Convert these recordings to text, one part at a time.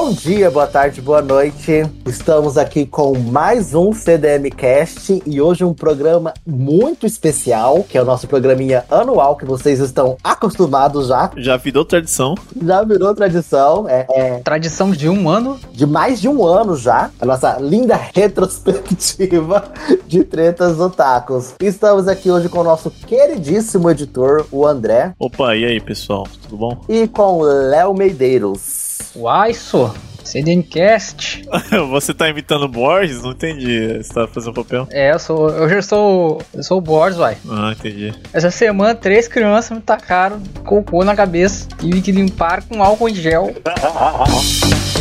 Bom dia, boa tarde, boa noite. Estamos aqui com mais um CDM Cast e hoje um programa muito especial, que é o nosso programinha anual que vocês estão acostumados já. Já virou tradição. Já virou tradição. É, é Tradição de um ano. de mais de um ano já. A nossa linda retrospectiva de tretas otakus. Estamos aqui hoje com o nosso queridíssimo editor, o André, Opa, e aí, pessoal? Tudo bom? e com o Léo Medeiros. Uai, só. CDMcast. Você tá imitando o Borges? Não entendi. Você tá fazendo papel? É, eu sou. Eu já sou. Eu sou o Boris, uai. Ah, entendi. Essa semana, três crianças me tacaram cocô na cabeça. Tive que limpar com álcool em gel.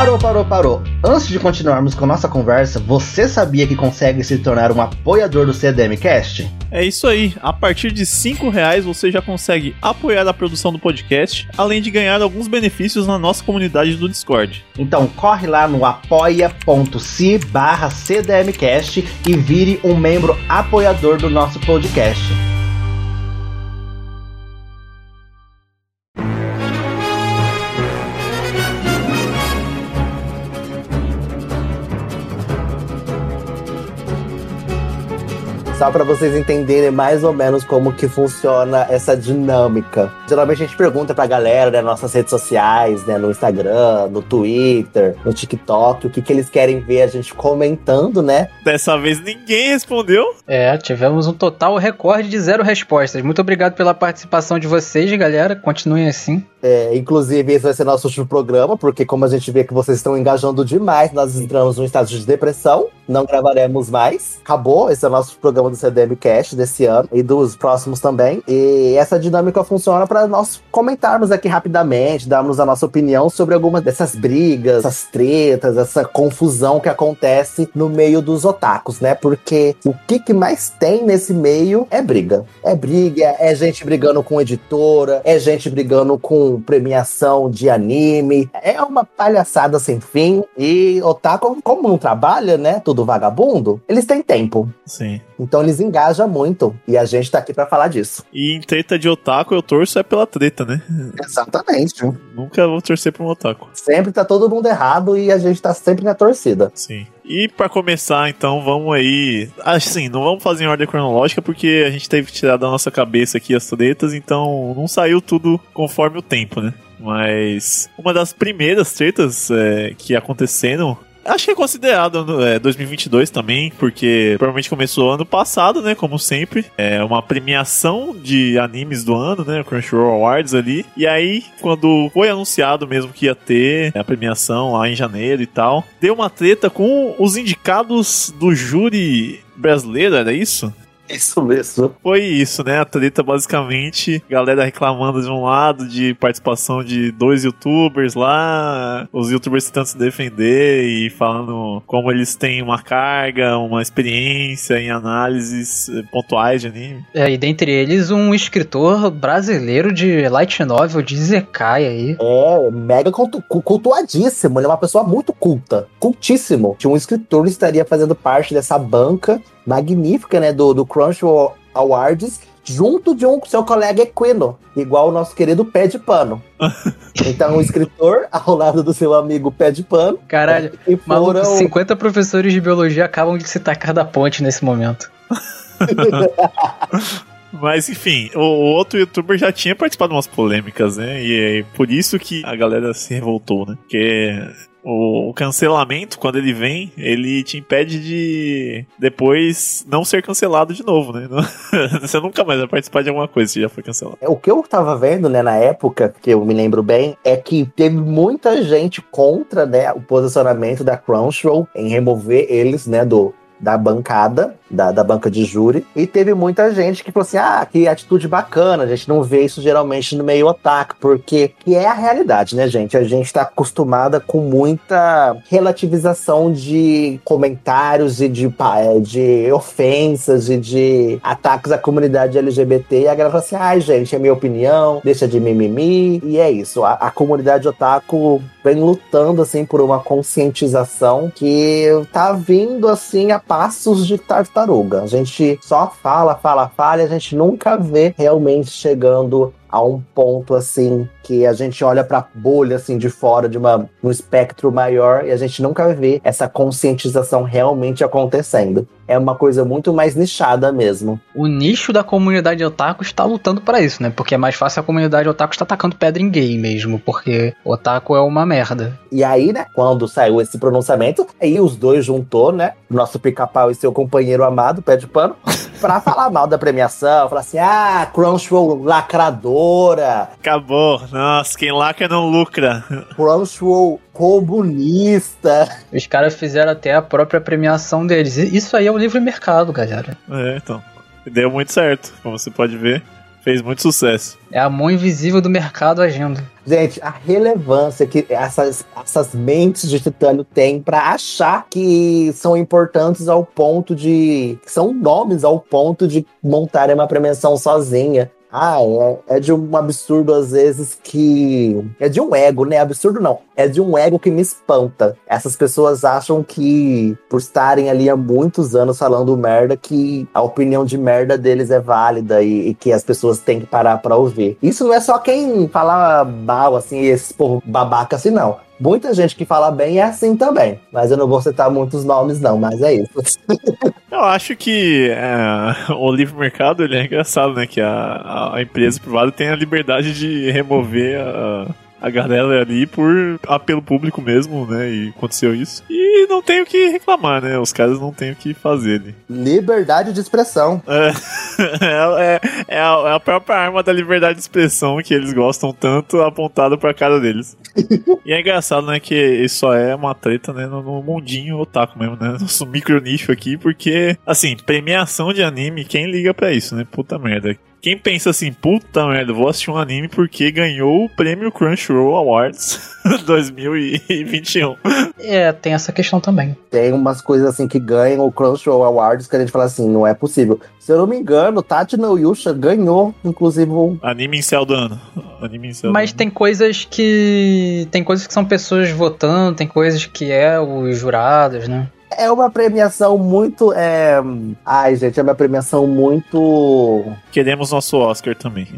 Parou, parou, parou. Antes de continuarmos com nossa conversa, você sabia que consegue se tornar um apoiador do CDM Cast? É isso aí. A partir de 5 reais você já consegue apoiar a produção do podcast, além de ganhar alguns benefícios na nossa comunidade do Discord. Então corre lá no apoia.se barra CDMcast e vire um membro apoiador do nosso podcast. Só para vocês entenderem mais ou menos como que funciona essa dinâmica. Geralmente a gente pergunta pra galera, né, nas nossas redes sociais, né, no Instagram, no Twitter, no TikTok, o que, que eles querem ver a gente comentando, né? Dessa vez ninguém respondeu. É, tivemos um total recorde de zero respostas. Muito obrigado pela participação de vocês, galera. Continuem assim. É, inclusive, esse vai ser nosso último programa, porque como a gente vê que vocês estão engajando demais, nós entramos num estado de depressão, não gravaremos mais. Acabou, esse é o nosso programa do CDM Cast desse ano e dos próximos também. E essa dinâmica funciona para nós comentarmos aqui rapidamente, darmos a nossa opinião sobre algumas dessas brigas, essas tretas, essa confusão que acontece no meio dos otakus, né? Porque o que, que mais tem nesse meio é briga. É briga, é gente brigando com editora, é gente brigando com premiação de anime. É uma palhaçada sem fim. E otaku, como não trabalha, né? Tudo vagabundo, eles têm tempo. Sim. Então eles engajam muito. E a gente tá aqui pra falar disso. E em treta de otaku eu torço é pela treta, né? Exatamente. Nunca vou torcer pra um otaku. Sempre tá todo mundo errado e a gente tá sempre na torcida. Sim. E pra começar, então, vamos aí. Assim, não vamos fazer em ordem cronológica, porque a gente teve que tirar da nossa cabeça aqui as tretas, então não saiu tudo conforme o tempo, né? Mas uma das primeiras tretas é, que aconteceram. Acho que é considerado é, 2022 também, porque provavelmente começou ano passado, né? Como sempre. É uma premiação de animes do ano, né? Crunchyroll Awards ali. E aí, quando foi anunciado mesmo que ia ter a premiação lá em janeiro e tal, deu uma treta com os indicados do júri brasileiro, era isso? Isso mesmo. Foi isso, né? A treta basicamente, galera reclamando de um lado de participação de dois youtubers lá, os youtubers tentando se defender e falando como eles têm uma carga, uma experiência em análises eh, pontuais de anime. É, e dentre eles, um escritor brasileiro de light novel de Zekai aí. É, mega cultu- cu- cultuadíssimo. Ele é uma pessoa muito culta. Cultíssimo. Que um escritor estaria fazendo parte dessa banca magnífica, né? Do, do Crunchyroll Awards. Junto de um seu colega equino, igual o nosso querido Pé de Pano. Então, um escritor ao lado do seu amigo Pé de Pano. Caralho, E maluco, foram 50 professores de biologia acabam de se tacar da ponte nesse momento. Mas enfim, o, o outro youtuber já tinha participado de umas polêmicas, né? E é por isso que a galera se revoltou, né? Porque o, cancelamento, quando ele vem, ele te impede de depois não ser cancelado de novo, né? Você nunca mais vai participar de alguma coisa se já foi cancelado. O que eu tava vendo, né, na época, que eu me lembro bem, é que teve muita gente contra, né, o posicionamento da Crunchyroll em remover eles, né, do, da bancada, da, da banca de júri. E teve muita gente que falou assim: ah, que atitude bacana, a gente não vê isso geralmente no meio otaku, porque que é a realidade, né, gente? A gente tá acostumada com muita relativização de comentários e de, é, de ofensas e de ataques à comunidade LGBT. E a galera fala assim: ai, gente, é minha opinião, deixa de mimimi. E é isso. A, a comunidade otaku vem lutando, assim, por uma conscientização que tá vindo, assim, a passos de tartaruga. A gente só fala, fala, fala, e a gente nunca vê realmente chegando a um ponto assim que a gente olha para bolha assim de fora de uma, um espectro maior e a gente nunca vê essa conscientização realmente acontecendo. É uma coisa muito mais nichada mesmo. O nicho da comunidade otaku está lutando para isso, né? Porque é mais fácil a comunidade otaku estar atacando pedra em gay mesmo, porque otaku é uma merda. E aí, né, quando saiu esse pronunciamento, aí os dois juntou, né, nosso pica-pau e seu companheiro amado, pé de pano, pra falar mal da premiação, falar assim, ah, Crunchyroll lacradora. Acabou. Nossa, quem lacra não lucra. Crunchyroll comunista. Os caras fizeram até a própria premiação deles. Isso aí é o livre mercado, galera. É, então. Deu muito certo, como você pode ver. Fez muito sucesso. É a mão invisível do mercado agindo. Gente, a relevância que essas, essas mentes de titânio têm para achar que são importantes ao ponto de. que são nomes ao ponto de montarem uma premiação sozinha. Ah, é, é, de um absurdo às vezes que. É de um ego, né? Absurdo não. É de um ego que me espanta. Essas pessoas acham que, por estarem ali há muitos anos falando merda, que a opinião de merda deles é válida e, e que as pessoas têm que parar pra ouvir. Isso não é só quem fala mal, assim, esse povo babaca assim, não. Muita gente que fala bem é assim também. Mas eu não vou citar muitos nomes, não, mas é isso. eu acho que é, o livre mercado ele é engraçado, né? Que a, a empresa privada tem a liberdade de remover a a galera ali por apelo público mesmo, né? E aconteceu isso. E não tem o que reclamar, né? Os caras não têm o que fazer. Né? Liberdade de expressão. É, é, é, a, é, a, própria arma da liberdade de expressão que eles gostam tanto apontada pra cara deles. e é engraçado, né? Que isso só é uma treta, né? No, no mundinho otaku mesmo, né? Nosso micro nicho aqui, porque, assim, premiação de anime, quem liga pra isso, né? Puta merda. Quem pensa assim, puta merda, vou assistir um anime porque ganhou o prêmio Crunchyroll Awards 2021. É, tem essa questão também. Tem umas coisas assim que ganham o Crunchyroll Awards que a gente fala assim, não é possível. Se eu não me engano, Tati no Yusha ganhou, inclusive, o... Anime em céu do ano. Anime em céu Mas tem coisas que... Tem coisas que são pessoas votando, tem coisas que é os jurados, né? É uma premiação muito. É... Ai, gente, é uma premiação muito. Queremos nosso Oscar também.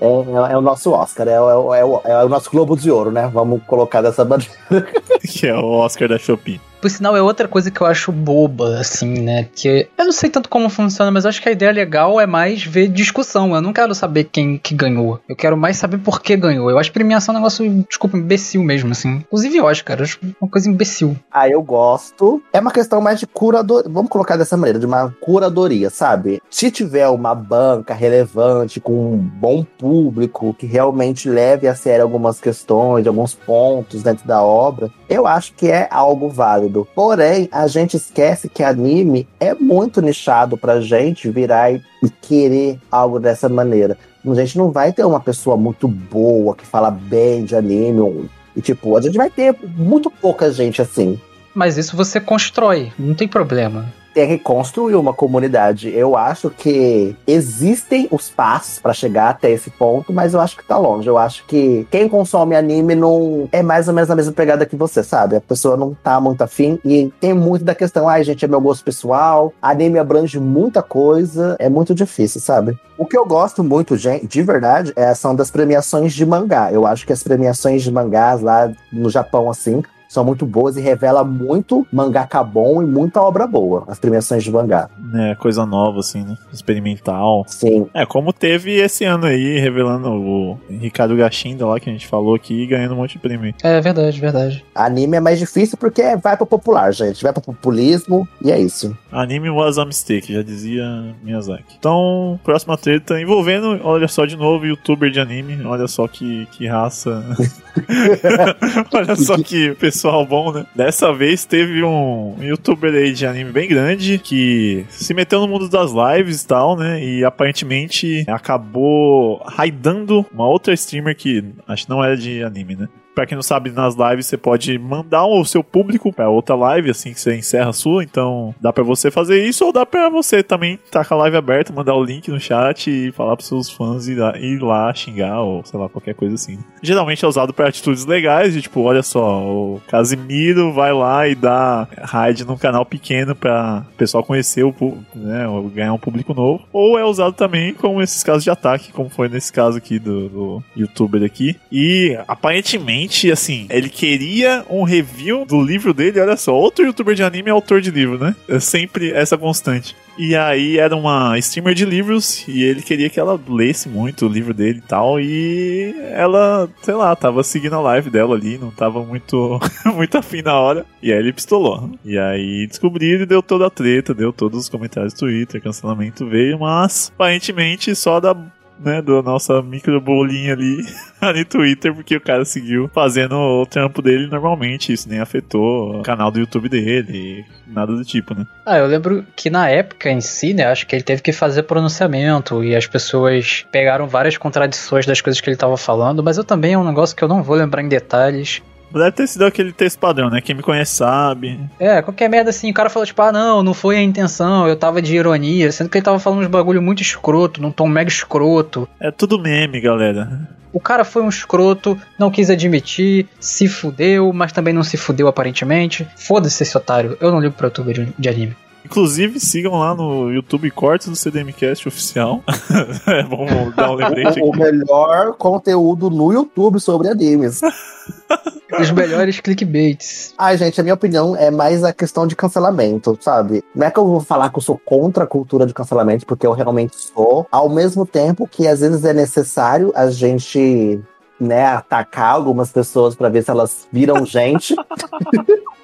É, é, é, o nosso Oscar, é, é, é, é, o nosso Globo de Ouro, né? Vamos colocar dessa maneira. que é o Oscar da Shopee. Por sinal, é outra coisa que eu acho boba, assim, né? Que eu não sei tanto como funciona, mas acho que a ideia legal é mais ver discussão. Eu não quero saber quem que ganhou. Eu quero mais saber por que ganhou. Eu acho premiação um negócio, desculpa, imbecil mesmo, assim. Inclusive Oscar, acho uma coisa imbecil. Ah, eu gosto. É uma questão mais de curadoria. Vamos colocar dessa maneira, de uma curadoria, sabe? Se tiver uma banca relevante, com um bom público, que realmente leve a sério algumas questões, alguns pontos dentro da obra, eu acho que é algo válido Porém, a gente esquece que anime é muito nichado pra gente virar e querer algo dessa maneira. A gente não vai ter uma pessoa muito boa que fala bem de anime. E, tipo, a gente vai ter muito pouca gente assim. Mas isso você constrói, não tem problema tem que construir uma comunidade. Eu acho que existem os passos para chegar até esse ponto, mas eu acho que tá longe. Eu acho que quem consome anime não é mais ou menos a mesma pegada que você, sabe? A pessoa não tá muito afim e tem muito da questão, ai, gente, é meu gosto pessoal. Anime abrange muita coisa, é muito difícil, sabe? O que eu gosto muito, gente, de verdade, é, são das premiações de mangá. Eu acho que as premiações de mangás lá no Japão, assim, são muito boas e revela muito mangaka bom e muita obra boa, as premiações de mangá. É, coisa nova, assim, né? Experimental. Sim. É, como teve esse ano aí, revelando o Ricardo Gashinda lá, que a gente falou aqui, ganhando um monte de prêmio. É verdade, verdade. Anime é mais difícil porque vai pro popular, gente. Vai pro populismo e é isso. Anime was a mistake, já dizia Miyazaki. Então, próxima treta envolvendo, olha só de novo, youtuber de anime. Olha só que, que raça. olha só que pessoa pessoal bom, né? Dessa vez teve um youtuber aí de anime bem grande que se meteu no mundo das lives e tal, né? E aparentemente acabou raidando uma outra streamer que acho que não era de anime, né? Pra quem não sabe, nas lives você pode mandar o seu público pra outra live, assim que você encerra a sua. Então dá pra você fazer isso ou dá pra você também tá com a live aberta, mandar o link no chat e falar pros seus fãs ir lá, ir lá xingar ou sei lá, qualquer coisa assim. Geralmente é usado pra atitudes legais, de tipo, olha só, o Casimiro vai lá e dá raid num canal pequeno pra o pessoal conhecer o né, ganhar um público novo. Ou é usado também como esses casos de ataque, como foi nesse caso aqui do, do youtuber aqui. E aparentemente, assim, ele queria um review do livro dele. Olha só, outro youtuber de anime é autor de livro, né? É sempre essa constante. E aí era uma streamer de livros e ele queria que ela lesse muito o livro dele e tal. E ela, sei lá, tava seguindo a live dela ali, não tava muito, muito afim na hora. E aí ele pistolou. E aí descobriram e deu toda a treta, deu todos os comentários do Twitter, cancelamento veio, mas aparentemente só da né, da nossa micro bolinha ali, no Twitter, porque o cara seguiu fazendo o trampo dele normalmente, isso nem afetou o canal do YouTube dele, nada do tipo, né? Ah, eu lembro que na época em si, né, acho que ele teve que fazer pronunciamento e as pessoas pegaram várias contradições das coisas que ele estava falando, mas eu também é um negócio que eu não vou lembrar em detalhes. Deve ter sido aquele texto padrão, né? Quem me conhece sabe. É, qualquer merda assim, o cara falou, tipo, ah, não, não foi a intenção, eu tava de ironia, sendo que ele tava falando uns bagulho muito escroto, num tom mega escroto. É tudo meme, galera. O cara foi um escroto, não quis admitir, se fudeu, mas também não se fudeu aparentemente. Foda-se esse otário, eu não ligo pra youtuber de, de anime. Inclusive, sigam lá no YouTube Cortes do CDMcast oficial. é bom dar um lembrete aqui. O melhor conteúdo no YouTube sobre animes. Os melhores clickbaits. Ai, gente, a minha opinião é mais a questão de cancelamento, sabe? Não é que eu vou falar que eu sou contra a cultura de cancelamento, porque eu realmente sou. Ao mesmo tempo que às vezes é necessário a gente né, atacar algumas pessoas para ver se elas viram gente.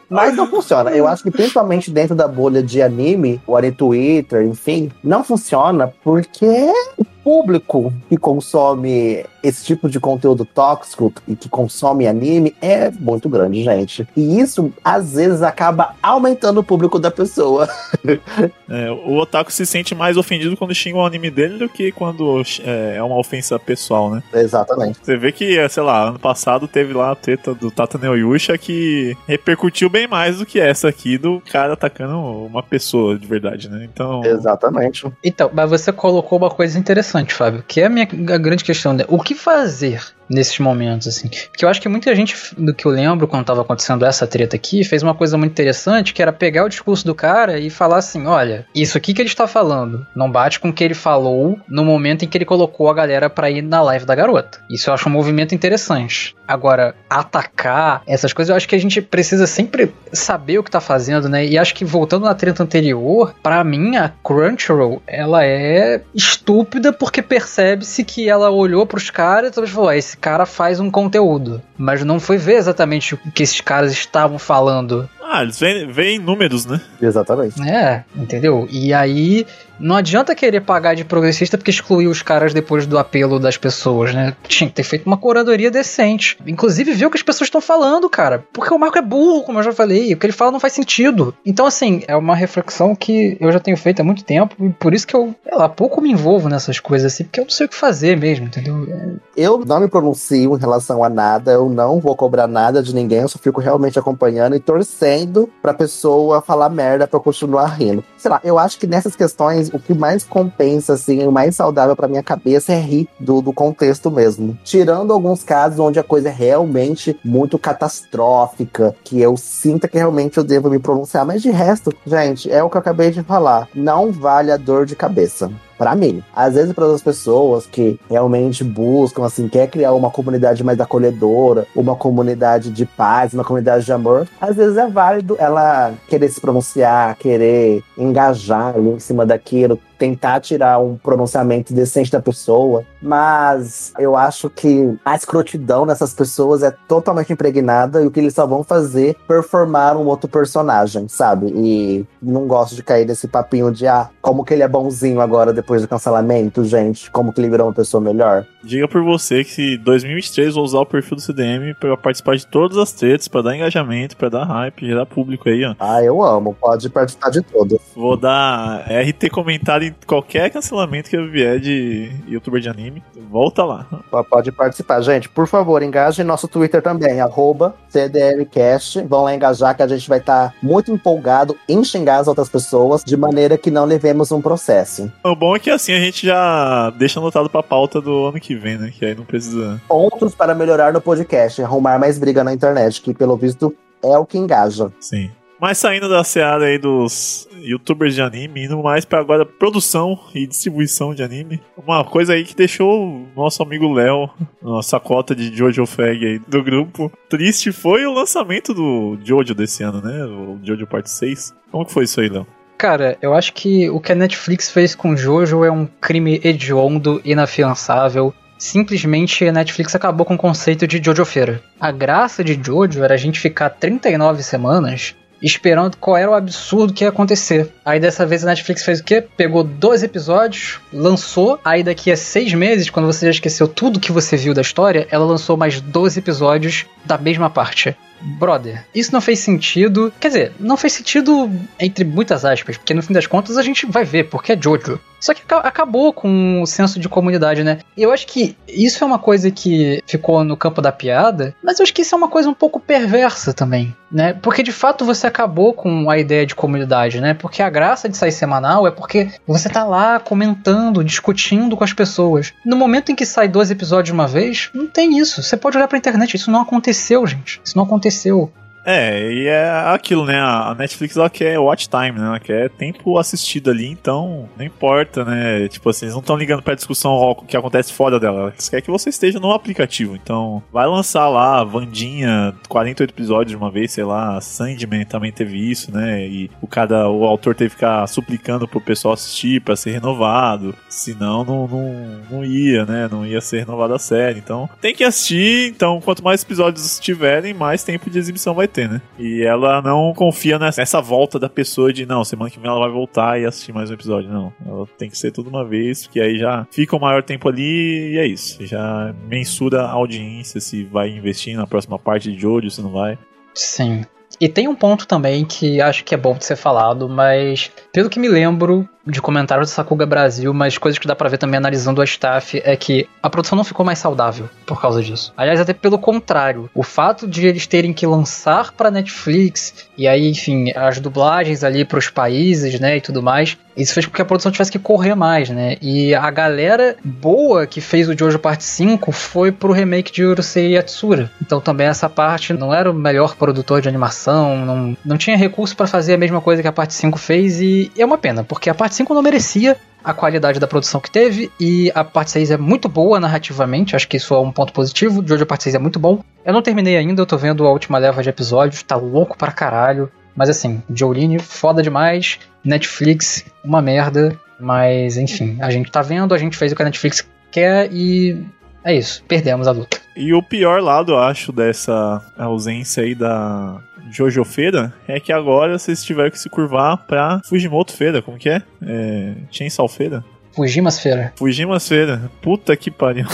Mas não funciona. Eu acho que principalmente dentro da bolha de anime, em Twitter, enfim, não funciona porque o público que consome esse tipo de conteúdo tóxico e que consome anime é muito grande, gente. E isso, às vezes, acaba aumentando o público da pessoa. É, o otaku se sente mais ofendido quando xinga o anime dele do que quando é, é, uma ofensa pessoal, né? Exatamente. Você vê que, sei lá, ano passado teve lá a treta do Tata Neoyusha que repercutiu bem mais do que essa aqui do cara atacando uma pessoa de verdade, né? Então. Exatamente. Então, mas você colocou uma coisa interessante, Fábio, que é a minha a grande questão. Né? O que fazer nesses momentos, assim. Porque eu acho que muita gente, do que eu lembro quando tava acontecendo essa treta aqui, fez uma coisa muito interessante, que era pegar o discurso do cara e falar assim, olha, isso aqui que ele está falando não bate com o que ele falou no momento em que ele colocou a galera para ir na live da garota. Isso eu acho um movimento interessante. Agora, atacar essas coisas, eu acho que a gente precisa sempre saber o que tá fazendo, né? E acho que voltando na treta anterior, para mim a Crunchyroll, ela é estúpida porque percebe-se que ela olhou pros caras e falou, ah, esse esse cara faz um conteúdo, mas não foi ver exatamente o que esses caras estavam falando. Ah, eles veem números, né? Exatamente. É, entendeu? E aí não adianta querer pagar de progressista porque excluiu os caras depois do apelo das pessoas, né? Tinha que ter feito uma curadoria decente. Inclusive ver o que as pessoas estão falando, cara. Porque o Marco é burro, como eu já falei. O que ele fala não faz sentido. Então, assim, é uma reflexão que eu já tenho feito há muito tempo. E por isso que eu, sei lá, pouco me envolvo nessas coisas assim, porque eu não sei o que fazer mesmo, entendeu? É... Eu não me pronuncio em relação a nada. Eu não vou cobrar nada de ninguém. Eu só fico realmente acompanhando e torcendo pra pessoa falar merda pra eu continuar rindo. Sei lá, eu acho que nessas questões o que mais compensa, assim, o mais saudável para minha cabeça é rir do, do contexto mesmo. Tirando alguns casos onde a coisa é realmente muito catastrófica, que eu sinta que realmente eu devo me pronunciar, mas de resto, gente, é o que eu acabei de falar. Não vale a dor de cabeça para mim. Às vezes para as pessoas que realmente buscam assim, quer criar uma comunidade mais acolhedora, uma comunidade de paz, uma comunidade de amor, às vezes é válido ela querer se pronunciar, querer engajar em cima daquilo, tentar tirar um pronunciamento decente da pessoa, mas eu acho que a escrotidão nessas pessoas é totalmente impregnada e o que eles só vão fazer é performar um outro personagem, sabe? E não gosto de cair nesse papinho de ah, como que ele é bonzinho agora depois do cancelamento, gente, como que ele virou uma pessoa melhor. Diga por você que 2023 vou usar o perfil do CDM para participar de todas as tretas, para dar engajamento, para dar hype, gerar público aí, ó. Ah, eu amo, pode participar de todas. Vou dar RT comentário vale qualquer cancelamento que vier de youtuber de anime. Volta lá. Pode participar. Gente, por favor, engaje em nosso Twitter também, arroba CDMcast. Vão lá engajar que a gente vai estar tá muito empolgado em xingar as outras pessoas de maneira que não levemos um processo. O bom é que assim a gente já deixa anotado pra pauta do ano que vem, né? Que aí não precisa. Pontos para melhorar no podcast, arrumar mais briga na internet, que pelo visto é o que engaja. Sim. Mas saindo da seara aí dos youtubers de anime, indo mais para agora produção e distribuição de anime. Uma coisa aí que deixou o nosso amigo Léo, nossa cota de Jojo Fag aí do grupo, triste foi o lançamento do Jojo desse ano, né? O Jojo Parte 6. Como que foi isso aí, Léo? Cara, eu acho que o que a Netflix fez com Jojo é um crime hediondo, inafiançável. Simplesmente a Netflix acabou com o conceito de Jojo Feira. A graça de Jojo era a gente ficar 39 semanas esperando qual era o absurdo que ia acontecer. Aí dessa vez a Netflix fez o quê? Pegou dois episódios, lançou, aí daqui a seis meses, quando você já esqueceu tudo que você viu da história, ela lançou mais 12 episódios da mesma parte brother, isso não fez sentido. Quer dizer, não fez sentido entre muitas aspas, porque no fim das contas a gente vai ver, porque é Jojo. Só que acabou com o senso de comunidade, né? Eu acho que isso é uma coisa que ficou no campo da piada, mas eu acho que isso é uma coisa um pouco perversa também, né? Porque de fato você acabou com a ideia de comunidade, né? Porque a graça de sair semanal é porque você tá lá comentando, discutindo com as pessoas. No momento em que sai dois episódios de uma vez, não tem isso. Você pode olhar pra internet, isso não aconteceu, gente. Isso não aconteceu aconteceu. É, e é aquilo, né? A Netflix ela quer watch time, né? Ela quer tempo assistido ali, então não importa, né? Tipo assim, eles não estão ligando pra discussão que acontece fora dela. Eles querem que você esteja no aplicativo. Então, vai lançar lá, Vandinha, 48 episódios de uma vez, sei lá. Sandman também teve isso, né? E o cara, o autor teve que ficar suplicando pro pessoal assistir pra ser renovado. Senão não, não, não ia, né? Não ia ser renovada a série. Então, tem que assistir. Então, quanto mais episódios tiverem, mais tempo de exibição vai ter, né? E ela não confia nessa volta da pessoa de, não, semana que vem ela vai voltar e assistir mais um episódio. Não, ela tem que ser tudo uma vez, porque aí já fica o maior tempo ali e é isso. Já mensura a audiência se vai investir na próxima parte de Jojo, se não vai. Sim. E tem um ponto também que acho que é bom de ser falado, mas pelo que me lembro, de comentários do Sakuga Brasil, mas coisas que dá para ver também analisando a staff é que a produção não ficou mais saudável por causa disso. Aliás, até pelo contrário, o fato de eles terem que lançar para Netflix e aí, enfim, as dublagens ali para os países, né, e tudo mais, isso fez com que a produção tivesse que correr mais, né? E a galera boa que fez o Jojo Parte 5 foi pro remake de Urusei Yatsura. Então também essa parte não era o melhor produtor de animação, não, não tinha recurso para fazer a mesma coisa que a parte 5 fez e é uma pena, porque a parte parte 5 não merecia a qualidade da produção que teve, e a parte 6 é muito boa narrativamente, acho que isso é um ponto positivo. O Jojo parte 6 é muito bom. Eu não terminei ainda, eu tô vendo a última leva de episódios, tá louco pra caralho. Mas assim, Jolene, foda demais. Netflix, uma merda. Mas enfim, a gente tá vendo, a gente fez o que a Netflix quer e é isso, perdemos a luta. E o pior lado, acho, dessa ausência aí da, Jojo Feira é que agora vocês tiveram que se curvar pra Fujimoto Feira, como que é? é Chainsaw Feira? Fujimas Feira. Fujimas Feira. Puta que pariu.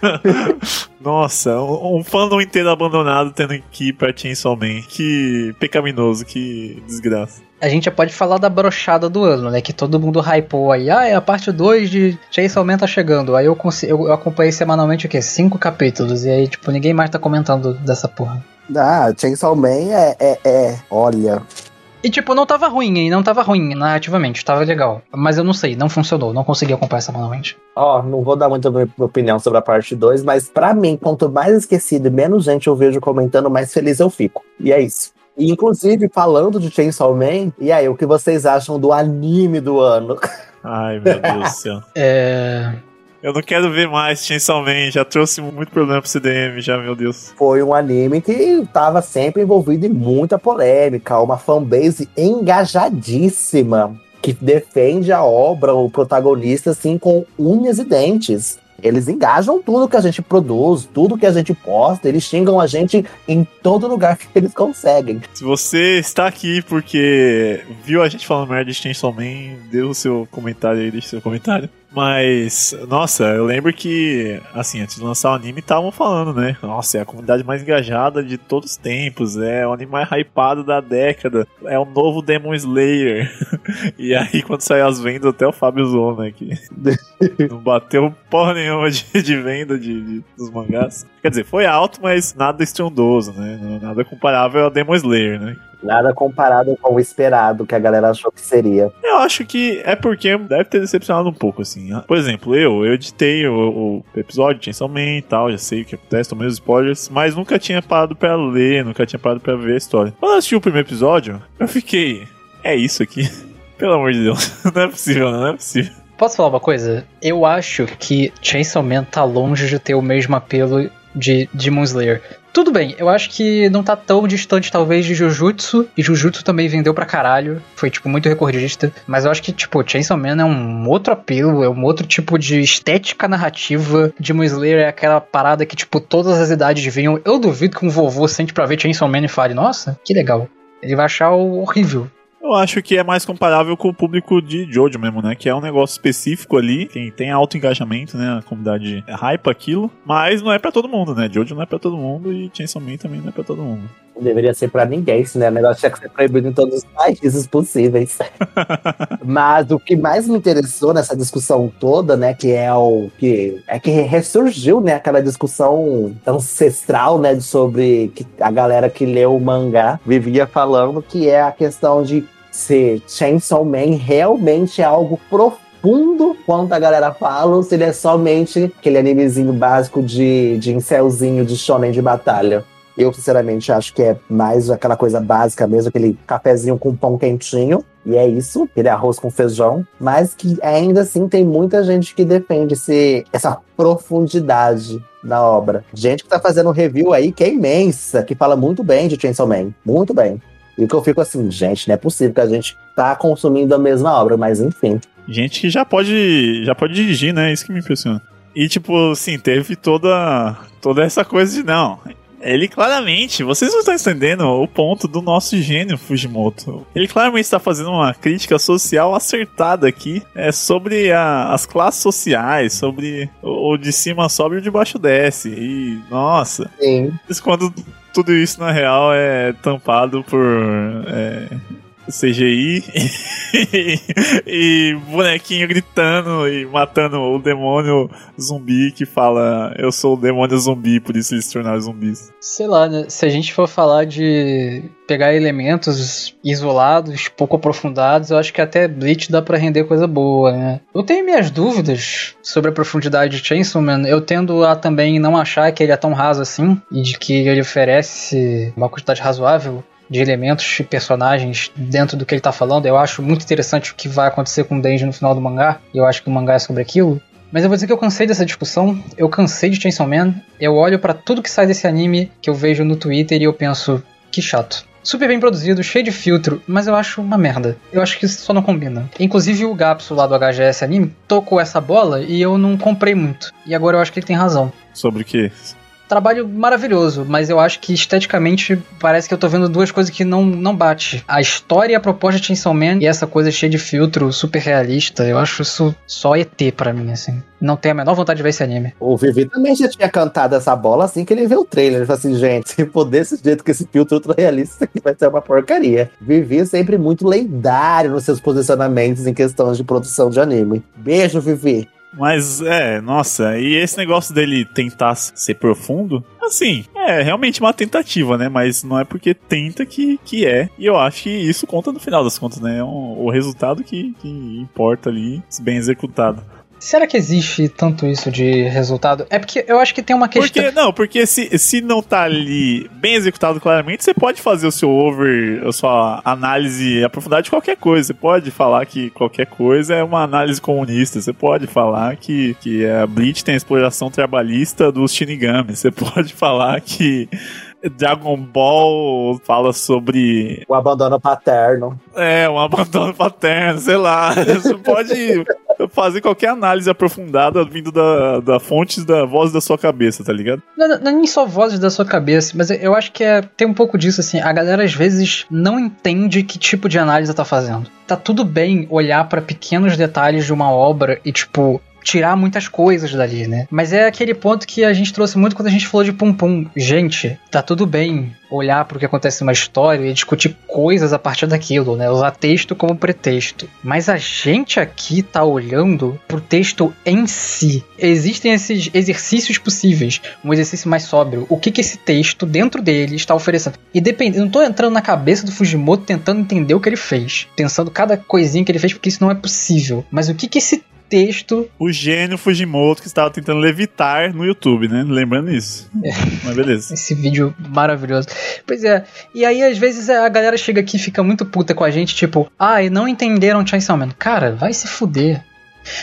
Nossa, um, um fandom inteiro abandonado tendo que ir pra Chainsaw Man. Que pecaminoso, que desgraça. A gente já pode falar da brochada do ano, né? Que todo mundo hypou aí. Ah, é a parte 2 de Chainsaw Man tá chegando. Aí eu, eu acompanhei semanalmente o quê? Cinco capítulos. E aí, tipo, ninguém mais tá comentando dessa porra. Ah, Chainsaw Man é, é, é, olha. E tipo, não tava ruim, hein? Não tava ruim narrativamente, tava legal. Mas eu não sei, não funcionou, não consegui acompanhar semanalmente. Ó, oh, não vou dar muita opinião sobre a parte 2, mas para mim, quanto mais esquecido e menos gente eu vejo comentando, mais feliz eu fico. E é isso. E, inclusive, falando de Chainsaw Man, e aí, o que vocês acham do anime do ano? Ai, meu Deus do céu. é. Eu não quero ver mais Chainsaw Man, já trouxe muito problema pro CDM, já, meu Deus. Foi um anime que estava sempre envolvido em muita polêmica, uma fanbase engajadíssima, que defende a obra, o protagonista, assim, com unhas e dentes. Eles engajam tudo que a gente produz, tudo que a gente posta, eles xingam a gente em todo lugar que eles conseguem. Se você está aqui porque viu a gente falando merda de Chainsaw Man, dê o seu comentário aí, deixe seu comentário. Mas, nossa, eu lembro que, assim, antes de lançar o anime, estavam falando, né? Nossa, é a comunidade mais engajada de todos os tempos, é o anime mais hypado da década, é o novo Demon Slayer. e aí, quando saiu as vendas, até o Fábio zoou, né? Que não bateu porra nenhuma de, de venda de, de, dos mangás. Quer dizer, foi alto, mas nada estrondoso, né? Nada comparável ao Demon Slayer, né? Nada comparado com o esperado que a galera achou que seria. Eu acho que é porque deve ter decepcionado um pouco, assim. Por exemplo, eu, eu editei o, o episódio, tinha Man e tal, já sei o que acontece, tomei os spoilers, mas nunca tinha parado pra ler, nunca tinha parado pra ver a história. Quando eu assisti o primeiro episódio, eu fiquei. É isso aqui. Pelo amor de Deus. Não é possível, não é possível. Posso falar uma coisa? Eu acho que Chainsaw Man tá longe de ter o mesmo apelo de Demon Slayer. Tudo bem, eu acho que não tá tão distante, talvez, de Jujutsu. E Jujutsu também vendeu pra caralho. Foi, tipo, muito recordista. Mas eu acho que, tipo, Chainsaw Man é um outro apelo, é um outro tipo de estética narrativa. Demon Slayer é aquela parada que, tipo, todas as idades vinham. Eu duvido que um vovô sente pra ver Chainsaw Man e fale, nossa, que legal. Ele vai achar horrível. Eu acho que é mais comparável com o público de Jojo mesmo, né? Que é um negócio específico ali, tem, tem alto engajamento, né? A comunidade hype aquilo, mas não é para todo mundo, né? Jojo não é para todo mundo e Chainsaw Man também não é para todo mundo. Não deveria ser para ninguém, né? O negócio tinha que ser proibido em todos os países possíveis. mas o que mais me interessou nessa discussão toda, né? Que é o que é que ressurgiu, né? Aquela discussão ancestral, né? Sobre que a galera que leu o mangá vivia falando, que é a questão de se Chainsaw Man realmente é algo profundo quanto a galera fala, ou se ele é somente aquele animezinho básico de, de incelzinho de shonen de batalha. Eu, sinceramente, acho que é mais aquela coisa básica mesmo, aquele cafezinho com pão quentinho. E é isso, aquele arroz com feijão. Mas que ainda assim tem muita gente que defende esse, essa profundidade na obra. Gente que tá fazendo review aí que é imensa, que fala muito bem de Chainsaw Man. Muito bem. E que eu fico assim, gente, não é possível que a gente tá consumindo a mesma obra, mas enfim. Gente que já pode, já pode dirigir, né? Isso que me impressiona. E tipo, assim, teve toda toda essa coisa de não, ele claramente, vocês não estão entendendo o ponto do nosso gênio Fujimoto. Ele claramente está fazendo uma crítica social acertada aqui é, sobre a, as classes sociais, sobre o, o, de cima sobe e o de baixo desce. E, nossa. Sim. Isso quando tudo isso na real é tampado por é, CGI e, bonequinho gritando e matando o demônio zumbi que fala eu sou o demônio zumbi, por isso eles se tornaram zumbis. Sei lá, né? Se a gente for falar de pegar elementos isolados, pouco aprofundados, eu acho que até Bleach dá para render coisa boa, né? Eu tenho minhas dúvidas sobre a profundidade de Chainsaw Man. Eu tendo a também não achar que ele é tão raso assim e de que ele oferece uma quantidade razoável de elementos e personagens dentro do que ele tá falando. Eu acho muito interessante o que vai acontecer com o Denji no final do mangá. E eu acho que o mangá é sobre aquilo. Mas eu vou dizer que eu cansei dessa discussão, eu cansei de Chainsaw Man, eu olho para tudo que sai desse anime que eu vejo no Twitter e eu penso, que chato. Super bem produzido, cheio de filtro, mas eu acho uma merda. Eu acho que isso só não combina. Inclusive o Gapso lá do HGS Anime tocou essa bola e eu não comprei muito. E agora eu acho que ele tem razão. Sobre o que? Trabalho maravilhoso, mas eu acho que esteticamente parece que eu tô vendo duas coisas que não, não bate. A história e a proposta de Chainsaw Man e essa coisa cheia de filtro, super realista, eu acho isso só ET para mim, assim. Não tenho a menor vontade de ver esse anime. O Vivi também já tinha cantado essa bola assim que ele viu o trailer. Ele falou assim, gente, se for desse jeito com esse filtro ultra realista, aqui vai ser uma porcaria. Vivi é sempre muito lendário nos seus posicionamentos em questões de produção de anime. Beijo, Vivi. Mas é, nossa, e esse negócio dele tentar ser profundo, assim, é realmente uma tentativa, né? Mas não é porque tenta que, que é. E eu acho que isso conta no final das contas, né? É um, o resultado que, que importa ali, bem executado. Será que existe tanto isso de resultado? É porque eu acho que tem uma questão. Porque, não, porque se, se não tá ali bem executado claramente, você pode fazer o seu over, a sua análise aprofundada de qualquer coisa. Você pode falar que qualquer coisa é uma análise comunista. Você pode falar que, que a Bleach tem a exploração trabalhista dos Shinigami. Você pode falar que. Dragon Ball fala sobre. O abandono paterno. É, um abandono paterno, sei lá. Você pode fazer qualquer análise aprofundada vindo da, da fonte da voz da sua cabeça, tá ligado? Não, não, não é nem só vozes da sua cabeça, mas eu acho que é, tem um pouco disso, assim. A galera às vezes não entende que tipo de análise tá fazendo. Tá tudo bem olhar para pequenos detalhes de uma obra e, tipo, tirar muitas coisas dali, né? Mas é aquele ponto que a gente trouxe muito quando a gente falou de Pum Pum. Gente, tá tudo bem olhar para o que acontece numa história e discutir coisas a partir daquilo, né? Usar texto como pretexto. Mas a gente aqui tá olhando pro texto em si. Existem esses exercícios possíveis. Um exercício mais sóbrio. O que que esse texto dentro dele está oferecendo? E depende, não tô entrando na cabeça do Fujimoto tentando entender o que ele fez, pensando cada coisinha que ele fez porque isso não é possível. Mas o que que esse texto. O gênio Fujimoto que estava tentando levitar no YouTube, né? Lembrando isso. É. Mas beleza. Esse vídeo maravilhoso. Pois é. E aí, às vezes, a galera chega aqui e fica muito puta com a gente, tipo, ah, e não entenderam Chainsaw Man. Cara, vai se fuder.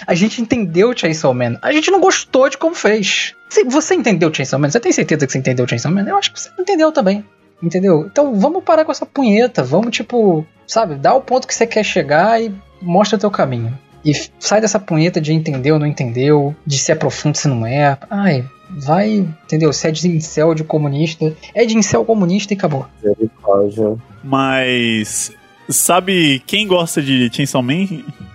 A gente entendeu Chainsaw Man. A gente não gostou de como fez. Você entendeu Chainsaw Man? Você tem certeza que você entendeu Chainsaw Man? Eu acho que você entendeu também. Entendeu? Então vamos parar com essa punheta. Vamos, tipo, sabe, dar o ponto que você quer chegar e mostra teu caminho. E sai dessa punheta de entendeu ou não entendeu, de se é profundo se não é. Ai, vai, entendeu? Se é de incel de comunista, é de incel comunista e acabou. Mas sabe quem gosta de Chainsaw Man?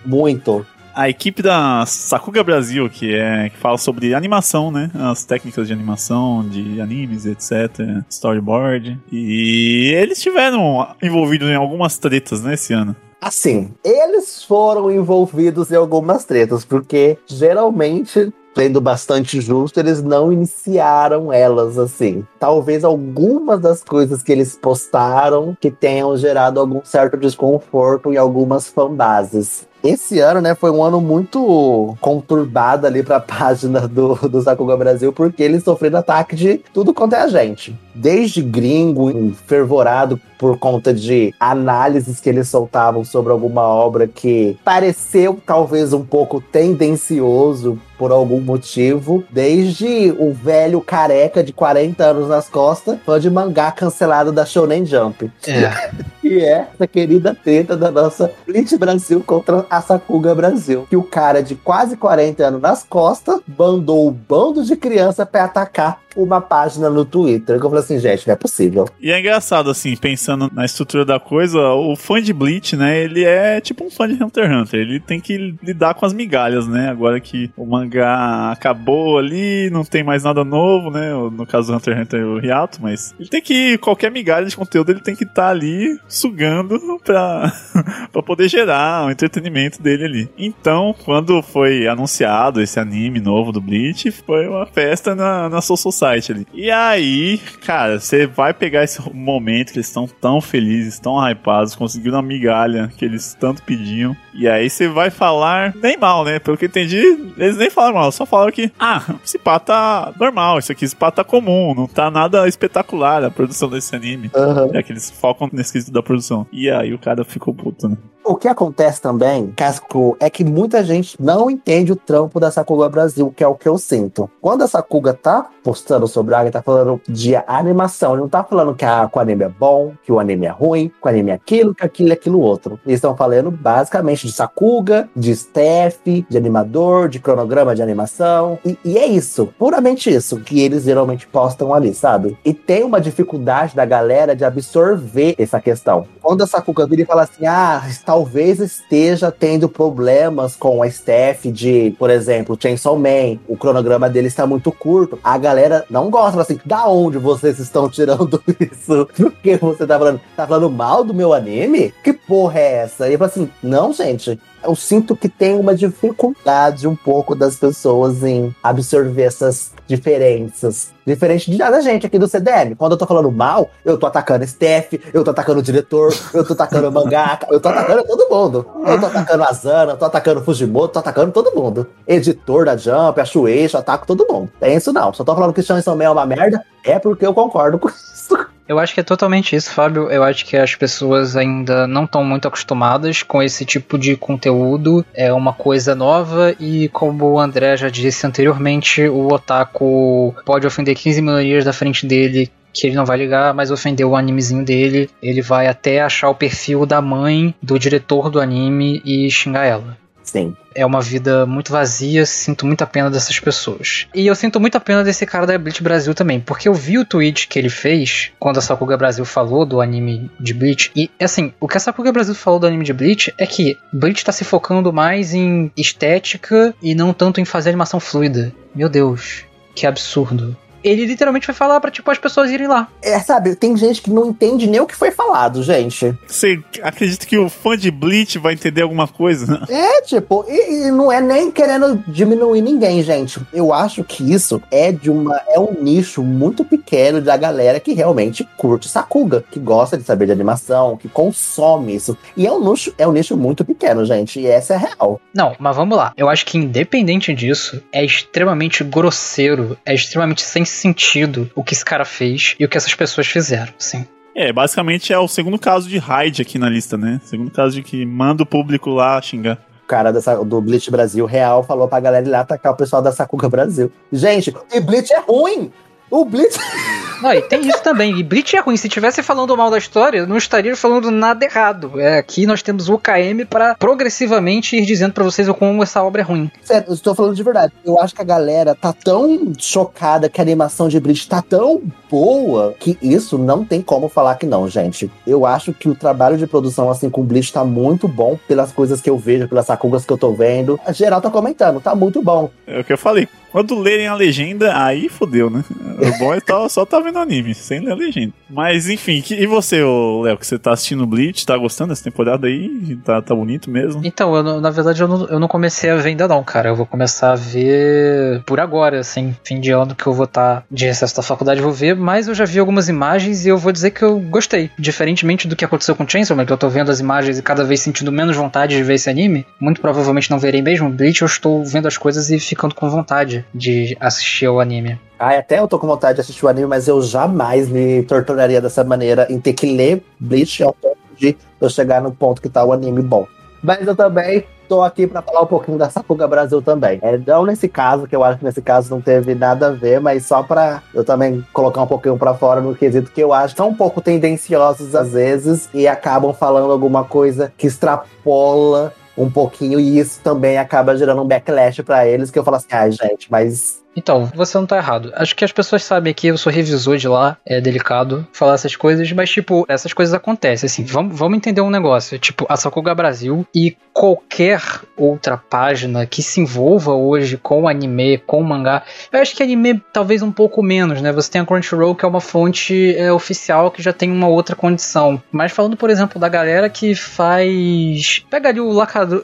Muito. A equipe da Sakuga Brasil, que é que fala sobre animação, né? As técnicas de animação, de animes, etc, storyboard. E eles estiveram envolvidos em algumas tretas, né, esse ano. Assim, eles foram envolvidos em algumas tretas, porque geralmente sendo bastante justo, eles não iniciaram elas assim. Talvez algumas das coisas que eles postaram que tenham gerado algum certo desconforto em algumas fanbases. Esse ano, né, foi um ano muito conturbado ali pra página do, do Sakuga Brasil, porque eles sofreram ataque de tudo quanto é a gente. Desde gringo, fervorado por conta de análises que eles soltavam sobre alguma obra que pareceu talvez um pouco tendencioso por algum motivo, desde o velho careca de 40 anos nas costas, fã de mangá cancelado da Shonen Jump. É. que é essa querida treta da nossa Blitz Brasil contra a Sakuga Brasil. Que o cara de quase 40 anos nas costas mandou o bando de criança para atacar uma página no Twitter. Que eu falei assim, gente, não é possível. E é engraçado, assim, pensando na estrutura da coisa, o fã de Bleach, né, ele é tipo um fã de Hunter x Hunter. Ele tem que lidar com as migalhas, né? Agora que o mangá acabou ali, não tem mais nada novo, né? No caso do Hunter x Hunter, o Riato, mas ele tem que, qualquer migalha de conteúdo, ele tem que estar tá ali sugando pra, pra poder gerar o entretenimento dele ali. Então, quando foi anunciado esse anime novo do Bleach, foi uma festa na, na Soul Society ali. E aí, cara, você vai pegar esse momento que eles estão tão felizes, tão hypados, conseguiram a migalha que eles tanto pediam. E aí você vai falar nem mal, né? Pelo que eu entendi, eles nem falaram mal, só falaram que, ah, esse pá tá normal, isso aqui, esse pá tá comum, não tá nada espetacular a produção desse anime. Uhum. É que eles focam nesse quesito da produção. E aí o cara ficou puto, né? O que acontece também, Casco, é que muita gente não entende o trampo da Sakuga Brasil, que é o que eu sinto. Quando a Sakuga tá postando sobre algo, tá falando de animação, ele não tá falando que, a, que o anime é bom, que o anime é ruim, que o anime é aquilo, que aquilo e aquilo outro. Eles estão falando basicamente de Sakuga, de staff, de animador, de cronograma de animação. E, e é isso, puramente isso, que eles geralmente postam ali, sabe? E tem uma dificuldade da galera de absorver essa questão. Quando a Sakuga vira e fala assim, ah, está talvez esteja tendo problemas com a staff de, por exemplo, Chainsaw Man. O cronograma dele está muito curto. A galera não gosta, assim, da onde vocês estão tirando isso? Por que você tá falando? Tá falando mal do meu anime? Que porra é essa? E eu falo assim, não, gente, eu sinto que tem uma dificuldade um pouco das pessoas em absorver essas diferenças. Diferente de da gente aqui do CDM. Quando eu tô falando mal, eu tô atacando Steph, eu tô atacando o diretor, eu tô atacando o mangaka, eu tô atacando todo mundo. Eu tô atacando a Zana, eu tô atacando o Fujimoto, tô atacando todo mundo. Editor da Jump, a Shueisha, ataco todo mundo. Tem isso não. Só tô falando que o Man é uma merda, é porque eu concordo com isso. Eu acho que é totalmente isso, Fábio. Eu acho que as pessoas ainda não estão muito acostumadas com esse tipo de conteúdo. É uma coisa nova e, como o André já disse anteriormente, o otaku pode ofender 15 minorias da frente dele que ele não vai ligar, mas ofender o animezinho dele, ele vai até achar o perfil da mãe do diretor do anime e xingar ela. Sim. É uma vida muito vazia, sinto muita pena dessas pessoas. E eu sinto muita pena desse cara da Bleach Brasil também, porque eu vi o tweet que ele fez quando a Sakuga Brasil falou do anime de Bleach. E assim, o que a Sakuga Brasil falou do anime de Bleach é que Bleach tá se focando mais em estética e não tanto em fazer animação fluida. Meu Deus, que absurdo ele literalmente vai falar para tipo as pessoas irem lá. É, sabe, tem gente que não entende nem o que foi falado, gente. Você acredita que o fã de Bleach vai entender alguma coisa? É, tipo, e, e, não é nem querendo diminuir ninguém, gente. Eu acho que isso é de uma é um nicho muito pequeno da galera que realmente curte Sakuga, que gosta de saber de animação, que consome isso. E é um nicho, é um nicho muito pequeno, gente, e essa é a real. Não, mas vamos lá. Eu acho que independente disso, é extremamente grosseiro, é extremamente sensível sentido o que esse cara fez e o que essas pessoas fizeram, sim. É, basicamente é o segundo caso de raid aqui na lista, né? Segundo caso de que manda o público lá xingar. O cara dessa, do Bleach Brasil real falou pra galera ir lá atacar o pessoal da Sakuga Brasil. Gente, e Bleach é ruim! O Bleach. Não, e tem isso também. E Bleach é ruim. Se tivesse falando mal da história, não estaria falando nada errado. É, aqui nós temos o KM para progressivamente ir dizendo para vocês o como essa obra é ruim. Sério, eu estou falando de verdade. Eu acho que a galera tá tão chocada que a animação de Bleach tá tão boa que isso não tem como falar que não, gente. Eu acho que o trabalho de produção assim com Bleach tá muito bom pelas coisas que eu vejo, pelas sacugas que eu tô vendo. A geral tá comentando, tá muito bom. É o que eu falei. Quando lerem a legenda, aí fodeu, né? O bom é tá, só tá vendo anime, sem ler a legenda. Mas enfim, que, e você, Léo, que você tá assistindo Bleach, tá gostando dessa temporada aí? Tá, tá bonito mesmo? Então, eu, na verdade, eu não, eu não comecei a ver ainda não, cara. Eu vou começar a ver por agora, assim, fim de ano que eu vou estar tá de recesso da faculdade, vou ver, mas eu já vi algumas imagens e eu vou dizer que eu gostei. Diferentemente do que aconteceu com Chainsaw Man, que eu tô vendo as imagens e cada vez sentindo menos vontade de ver esse anime, muito provavelmente não verei mesmo. Bleach, eu estou vendo as coisas e ficando com vontade de assistir ao anime. Ah, até eu tô com vontade de assistir o anime, mas eu jamais me torturaria dessa maneira em ter que ler Bleach ao ponto de eu chegar no ponto que tá o anime bom. Mas eu também tô aqui para falar um pouquinho da Sakuga Brasil também. É, não nesse caso, que eu acho que nesse caso não teve nada a ver, mas só para eu também colocar um pouquinho para fora no quesito que eu acho são um pouco tendenciosos às vezes e acabam falando alguma coisa que extrapola um pouquinho, e isso também acaba gerando um backlash para eles, que eu falo assim, ai, ah, gente, mas então, você não tá errado. Acho que as pessoas sabem que eu sou revisor de lá, é delicado falar essas coisas, mas, tipo, essas coisas acontecem, assim. Vamos, entender um negócio. Tipo, a Sakuga Brasil e qualquer outra página que se envolva hoje com anime, com mangá. Eu acho que anime talvez um pouco menos, né? Você tem a Crunchyroll, que é uma fonte é, oficial que já tem uma outra condição. Mas falando, por exemplo, da galera que faz. Pega ali o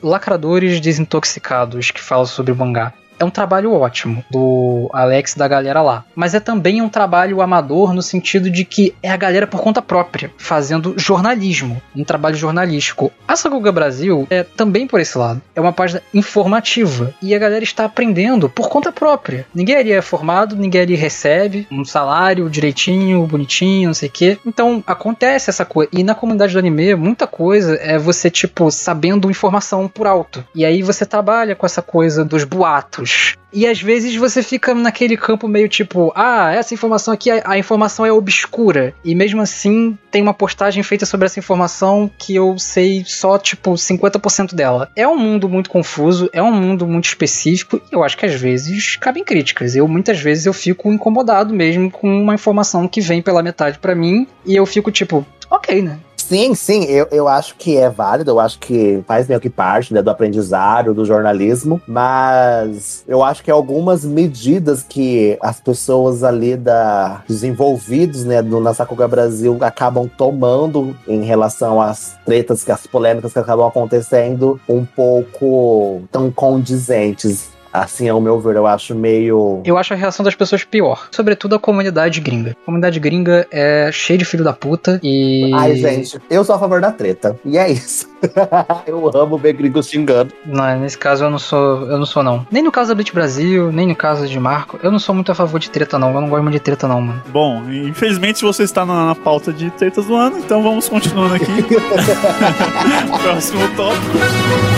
Lacradores Desintoxicados, que fala sobre mangá é um trabalho ótimo do Alex e da galera lá. Mas é também um trabalho amador no sentido de que é a galera por conta própria, fazendo jornalismo, um trabalho jornalístico. A Saguga Brasil é também por esse lado. É uma página informativa e a galera está aprendendo por conta própria. Ninguém ali é formado, ninguém ali recebe um salário direitinho, bonitinho, não sei o quê. Então acontece essa coisa. E na comunidade do anime, muita coisa é você, tipo, sabendo informação por alto. E aí você trabalha com essa coisa dos boatos e às vezes você fica naquele campo meio tipo, ah, essa informação aqui, a, a, informação é obscura. E mesmo assim, tem uma postagem feita sobre essa informação que eu sei só, tipo, 50% dela. É um mundo muito confuso, é um mundo muito específico, e eu acho que às vezes cabem críticas. Eu, muitas vezes, eu fico incomodado mesmo com uma informação que vem pela metade para mim, e eu fico tipo, ok, né? Sim, sim, eu, eu acho que é válido, eu acho que faz meio que parte né, do aprendizado, do jornalismo, mas eu acho que algumas medidas que as pessoas ali da, dos envolvidos né, no, na Sakuga Brasil acabam tomando em relação às tretas, às polêmicas que acabam acontecendo, um pouco tão condizentes Assim, ao meu ver, eu acho meio. Eu acho a reação das pessoas pior. Sobretudo a comunidade gringa. A comunidade gringa é cheia de filho da puta e. Ai, gente, eu sou a favor da treta. E é isso. eu amo ver gringos xingando. Não, nesse caso eu não sou. Eu não sou, não. Nem no caso da Blitz Brasil, nem no caso de Marco. Eu não sou muito a favor de treta, não. Eu não gosto muito de treta, não, mano. Bom, infelizmente você está na, na pauta de tretas do ano, então vamos continuando aqui. Próximo tópico.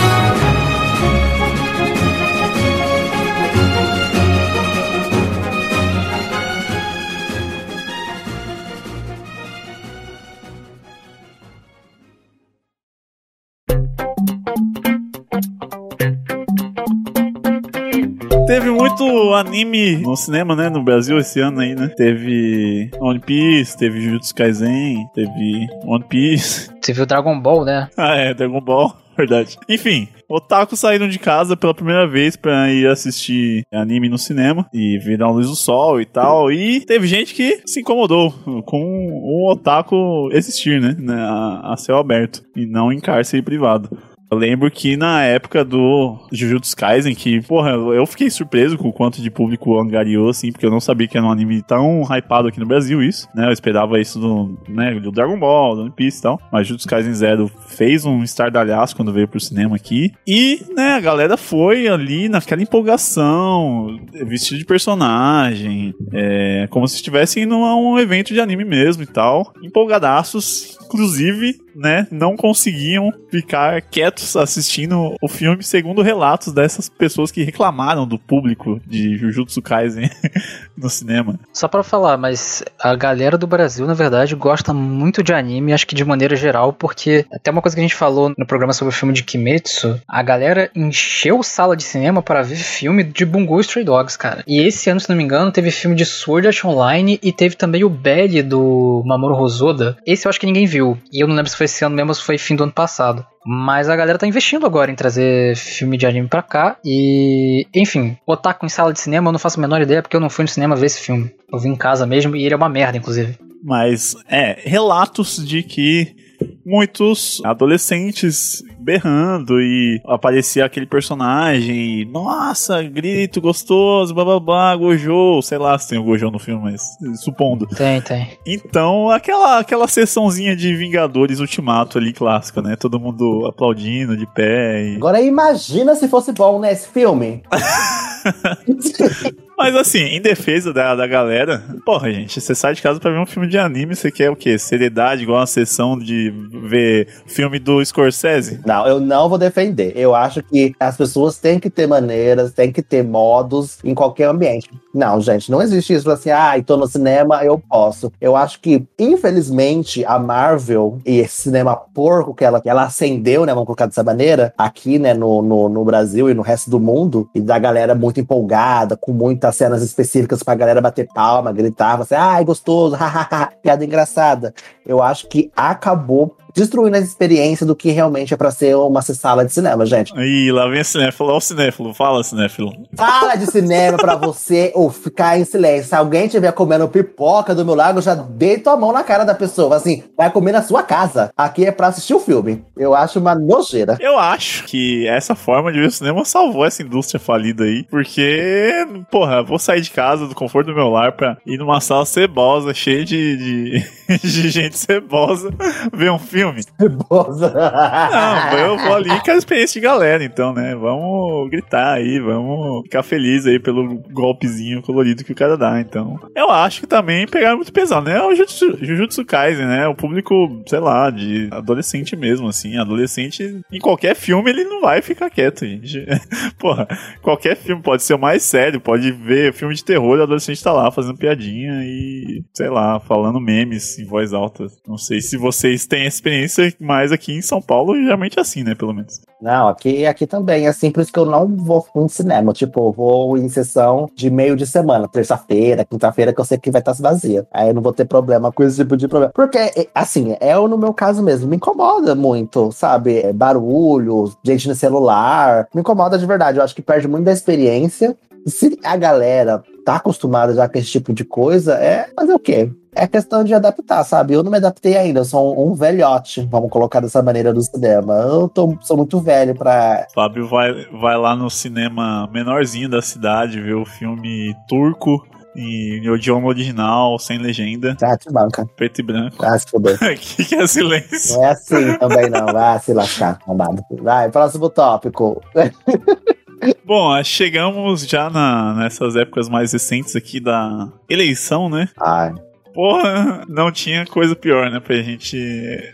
Muito anime no cinema, né? No Brasil esse ano aí, né? Teve One Piece, teve Jujutsu Kaisen, teve One Piece. Teve o Dragon Ball, né? Ah, é, Dragon Ball. Verdade. Enfim, otaku saíram de casa pela primeira vez pra ir assistir anime no cinema e ver a luz do sol e tal. E teve gente que se incomodou com o otaku existir, né? A, a céu aberto e não em cárcere privado. Eu lembro que na época do Jujutsu Kaisen, que, porra, eu fiquei surpreso com o quanto de público angariou, assim, porque eu não sabia que era um anime tão hypado aqui no Brasil, isso, né? Eu esperava isso do, né, do Dragon Ball, do One Piece e tal. Mas Jujutsu Kaisen Zero fez um estardalhaço quando veio pro cinema aqui. E, né, a galera foi ali naquela empolgação, vestido de personagem, é, como se estivessem num evento de anime mesmo e tal. Empolgadaços, inclusive, né, não conseguiam ficar quietos assistindo o filme, segundo relatos dessas pessoas que reclamaram do público de Jujutsu Kaisen no cinema. Só para falar, mas a galera do Brasil, na verdade, gosta muito de anime, acho que de maneira geral, porque até uma coisa que a gente falou no programa sobre o filme de Kimetsu, a galera encheu sala de cinema para ver filme de Bungo Stray Dogs, cara. E esse ano, se não me engano, teve filme de Sword Art Online e teve também o Belly do Mamoru Hosoda. Esse eu acho que ninguém viu. E eu não lembro se foi esse ano mesmo foi fim do ano passado. Mas a galera tá investindo agora em trazer filme de anime pra cá. E, enfim, Otaku em sala de cinema eu não faço a menor ideia porque eu não fui no cinema ver esse filme. Eu vi em casa mesmo e ele é uma merda, inclusive. Mas, é, relatos de que muitos adolescentes berrando e aparecia aquele personagem, nossa, grito gostoso, bababá, Gojo, sei lá se tem o Gojo no filme, mas supondo. Tem, tem. Então, aquela aquela sessãozinha de Vingadores Ultimato ali clássica, né? Todo mundo aplaudindo de pé. E... Agora imagina se fosse bom, né, esse filme. Mas assim, em defesa da, da galera, porra, gente, você sai de casa pra ver um filme de anime, você quer o quê? Seriedade, igual uma sessão de ver filme do Scorsese? Não, eu não vou defender. Eu acho que as pessoas têm que ter maneiras, têm que ter modos em qualquer ambiente. Não, gente, não existe isso assim, ah, tô no cinema, eu posso. Eu acho que, infelizmente, a Marvel e esse cinema porco que ela, que ela acendeu, né, vamos colocar dessa maneira, aqui, né, no, no, no Brasil e no resto do mundo, e da galera muito empolgada, com muitas cenas específicas pra galera bater palma, gritar, você, ai, gostoso, hahaha, piada engraçada. Eu acho que acabou destruindo a experiência do que realmente é pra ser uma sala de cinema, gente. Ih, lá vem o cinéfilo. Olha o cinéfilo. Fala, cinéfilo. Sala de cinema pra você ou ficar em silêncio. Se alguém estiver comendo pipoca do meu lado, eu já deito a mão na cara da pessoa. Assim, vai comer na sua casa. Aqui é pra assistir o filme. Eu acho uma nojeira. Eu acho que essa forma de ver o cinema salvou essa indústria falida aí. Porque, porra, vou sair de casa, do conforto do meu lar, pra ir numa sala cebosa, cheia de, de, de gente cebosa, ver um filme filme. Boza. Não, eu vou ali com a experiência de galera, então, né? Vamos gritar aí, vamos ficar feliz aí pelo golpezinho colorido que o cara dá, então. Eu acho que também pegaram muito pesado, né? O Jujutsu, Jujutsu Kaisen, né? O público, sei lá, de adolescente mesmo, assim. Adolescente, em qualquer filme, ele não vai ficar quieto, gente. Porra, qualquer filme pode ser o mais sério, pode ver filme de terror e o adolescente tá lá fazendo piadinha e, sei lá, falando memes em voz alta. Não sei se vocês têm essa experiência, mas aqui em São Paulo, geralmente é assim, né, pelo menos. Não, aqui, aqui também. É simples que eu não vou no cinema. Tipo, vou em sessão de meio de semana, terça-feira, quinta-feira, que eu sei que vai estar vazia. Aí eu não vou ter problema com esse tipo de problema. Porque, assim, é no meu caso mesmo, me incomoda muito, sabe? É barulho, gente no celular. Me incomoda de verdade. Eu acho que perde muito da experiência. Se a galera tá acostumada já com esse tipo de coisa, é fazer o quê? É questão de adaptar, sabe? Eu não me adaptei ainda, eu sou um, um velhote, vamos colocar dessa maneira do cinema. Eu tô, sou muito velho pra. Fábio vai, vai lá no cinema menorzinho da cidade ver o filme turco em idioma original, sem legenda. Ah, te banca. Preto e branco. Ah, se fuder. que, que é silêncio? Não é assim também, não. Vai se lascar, amado. Vai, próximo tópico. Bom, chegamos já na, nessas épocas mais recentes aqui da eleição, né? Ai. Porra, não tinha coisa pior, né, pra gente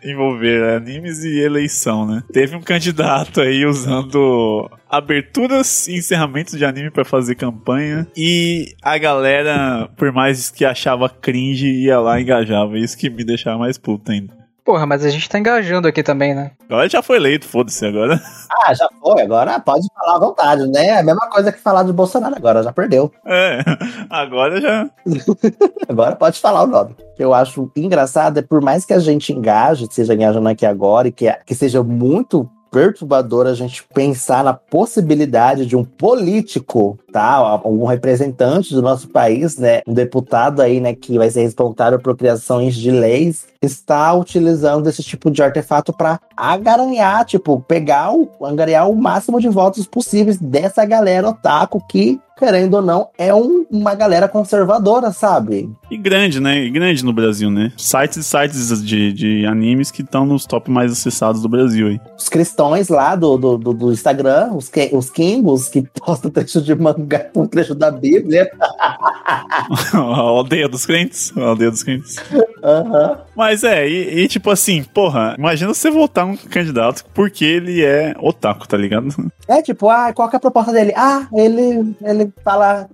envolver animes e eleição, né? Teve um candidato aí usando aberturas e encerramentos de anime para fazer campanha e a galera, por mais que achava cringe, ia lá e engajava. Isso que me deixava mais puto ainda. Porra, mas a gente tá engajando aqui também, né? Agora já foi eleito, foda-se agora. Ah, já foi, agora pode falar à vontade, né? É a mesma coisa que falar do Bolsonaro agora, já perdeu. É, agora já. Agora pode falar o nome. O que eu acho engraçado é por mais que a gente engaje, seja engajando aqui agora, e que, que seja muito perturbador a gente pensar na possibilidade de um político, tá? Algum representante do nosso país, né? Um deputado aí, né, que vai ser responsável por criações de leis, está utilizando esse tipo de artefato para agaranhar, tipo, pegar o, angariar o máximo de votos possíveis dessa galera otaku que querendo ou não, é um, uma galera conservadora, sabe? E grande, né? E grande no Brasil, né? Sites e sites de, de animes que estão nos top mais acessados do Brasil aí. Os cristãos lá do, do, do, do Instagram, os, os Kingos, que postam trecho de mangá, um trecho da Bíblia. a aldeia dos crentes. A aldeia dos crentes. Uhum. Mas é, e, e, tipo assim, porra, imagina você votar um candidato porque ele é otaku, tá ligado? É tipo, ah, qual que é a proposta dele? Ah, ele, ele fala,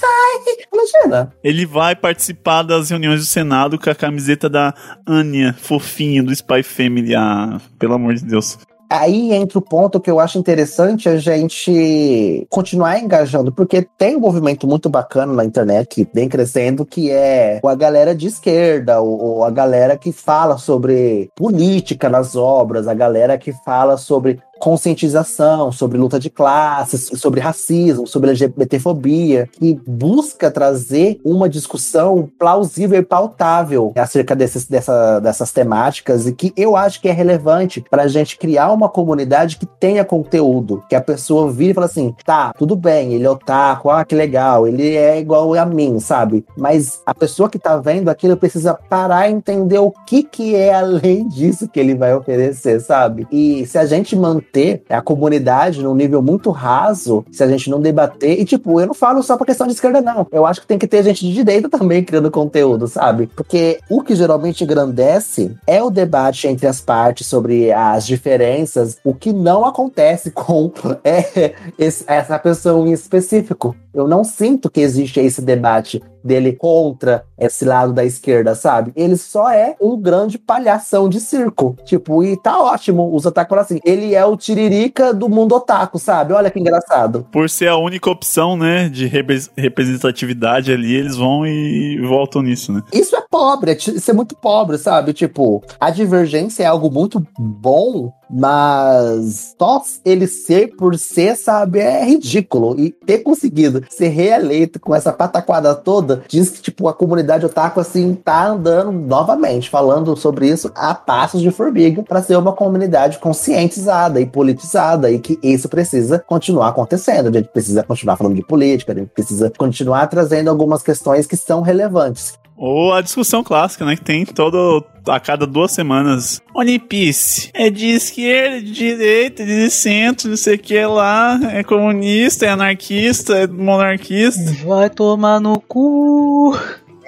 sai, imagina. Ele vai participar das reuniões do Senado com a camiseta da Anya, fofinha, do Spy Family. Ah, pelo amor de Deus. Aí entra o ponto que eu acho interessante a gente continuar engajando, porque tem um movimento muito bacana na internet que vem crescendo, que é a galera de esquerda, ou a galera que fala sobre política nas obras, a galera que fala sobre conscientização sobre luta de classes, sobre racismo, sobre LGBTfobia, que busca trazer uma discussão plausível e pautável acerca desses, dessa, dessas temáticas e que eu acho que é relevante para a gente criar uma comunidade que tenha conteúdo, que a pessoa vire e fala assim, tá, tudo bem, ele é otaku, ah, que legal, ele é igual a mim, sabe? Mas a pessoa que tá vendo aquilo precisa parar e entender o que que é além disso que ele vai oferecer, sabe? E se a gente manter manter a comunidade num nível muito raso, se a gente não debater. E, tipo, eu não falo só pra questão de esquerda, não. Eu acho que tem que ter gente de direita também criando conteúdo, sabe? Porque o que geralmente engrandece é o debate entre as partes sobre as diferenças, o que não acontece com é, esse, essa pessoa em específico. Eu não sinto que existe esse debate dele contra esse lado da esquerda, sabe? Ele só é um grande palhação de circo. Tipo, e tá ótimo. Os otaku assim. Ele é o tiririca do mundo otaku, sabe? Olha que engraçado. Por ser a única opção, né, de representatividade ali, eles vão e voltam nisso, né? Isso é pobre, é isso é muito pobre, sabe? Tipo, a divergência é algo muito bom, mas só ele ser por ser, sabe, é ridículo. E ter conseguido ser reeleito com essa pataquada toda toda, diz que, tipo, a comunidade otaku, assim, tá andando novamente, falando sobre isso a passos de formiga para ser uma comunidade conscientizada e politizada e que isso precisa continuar acontecendo. A gente precisa continuar falando de política, a gente precisa continuar trazendo algumas questões que são relevantes. Ou a discussão clássica, né? Que tem todo. a cada duas semanas. One Piece é de esquerda, de direita, de centro, não sei o que lá. É comunista, é anarquista, é monarquista. Vai tomar no cu.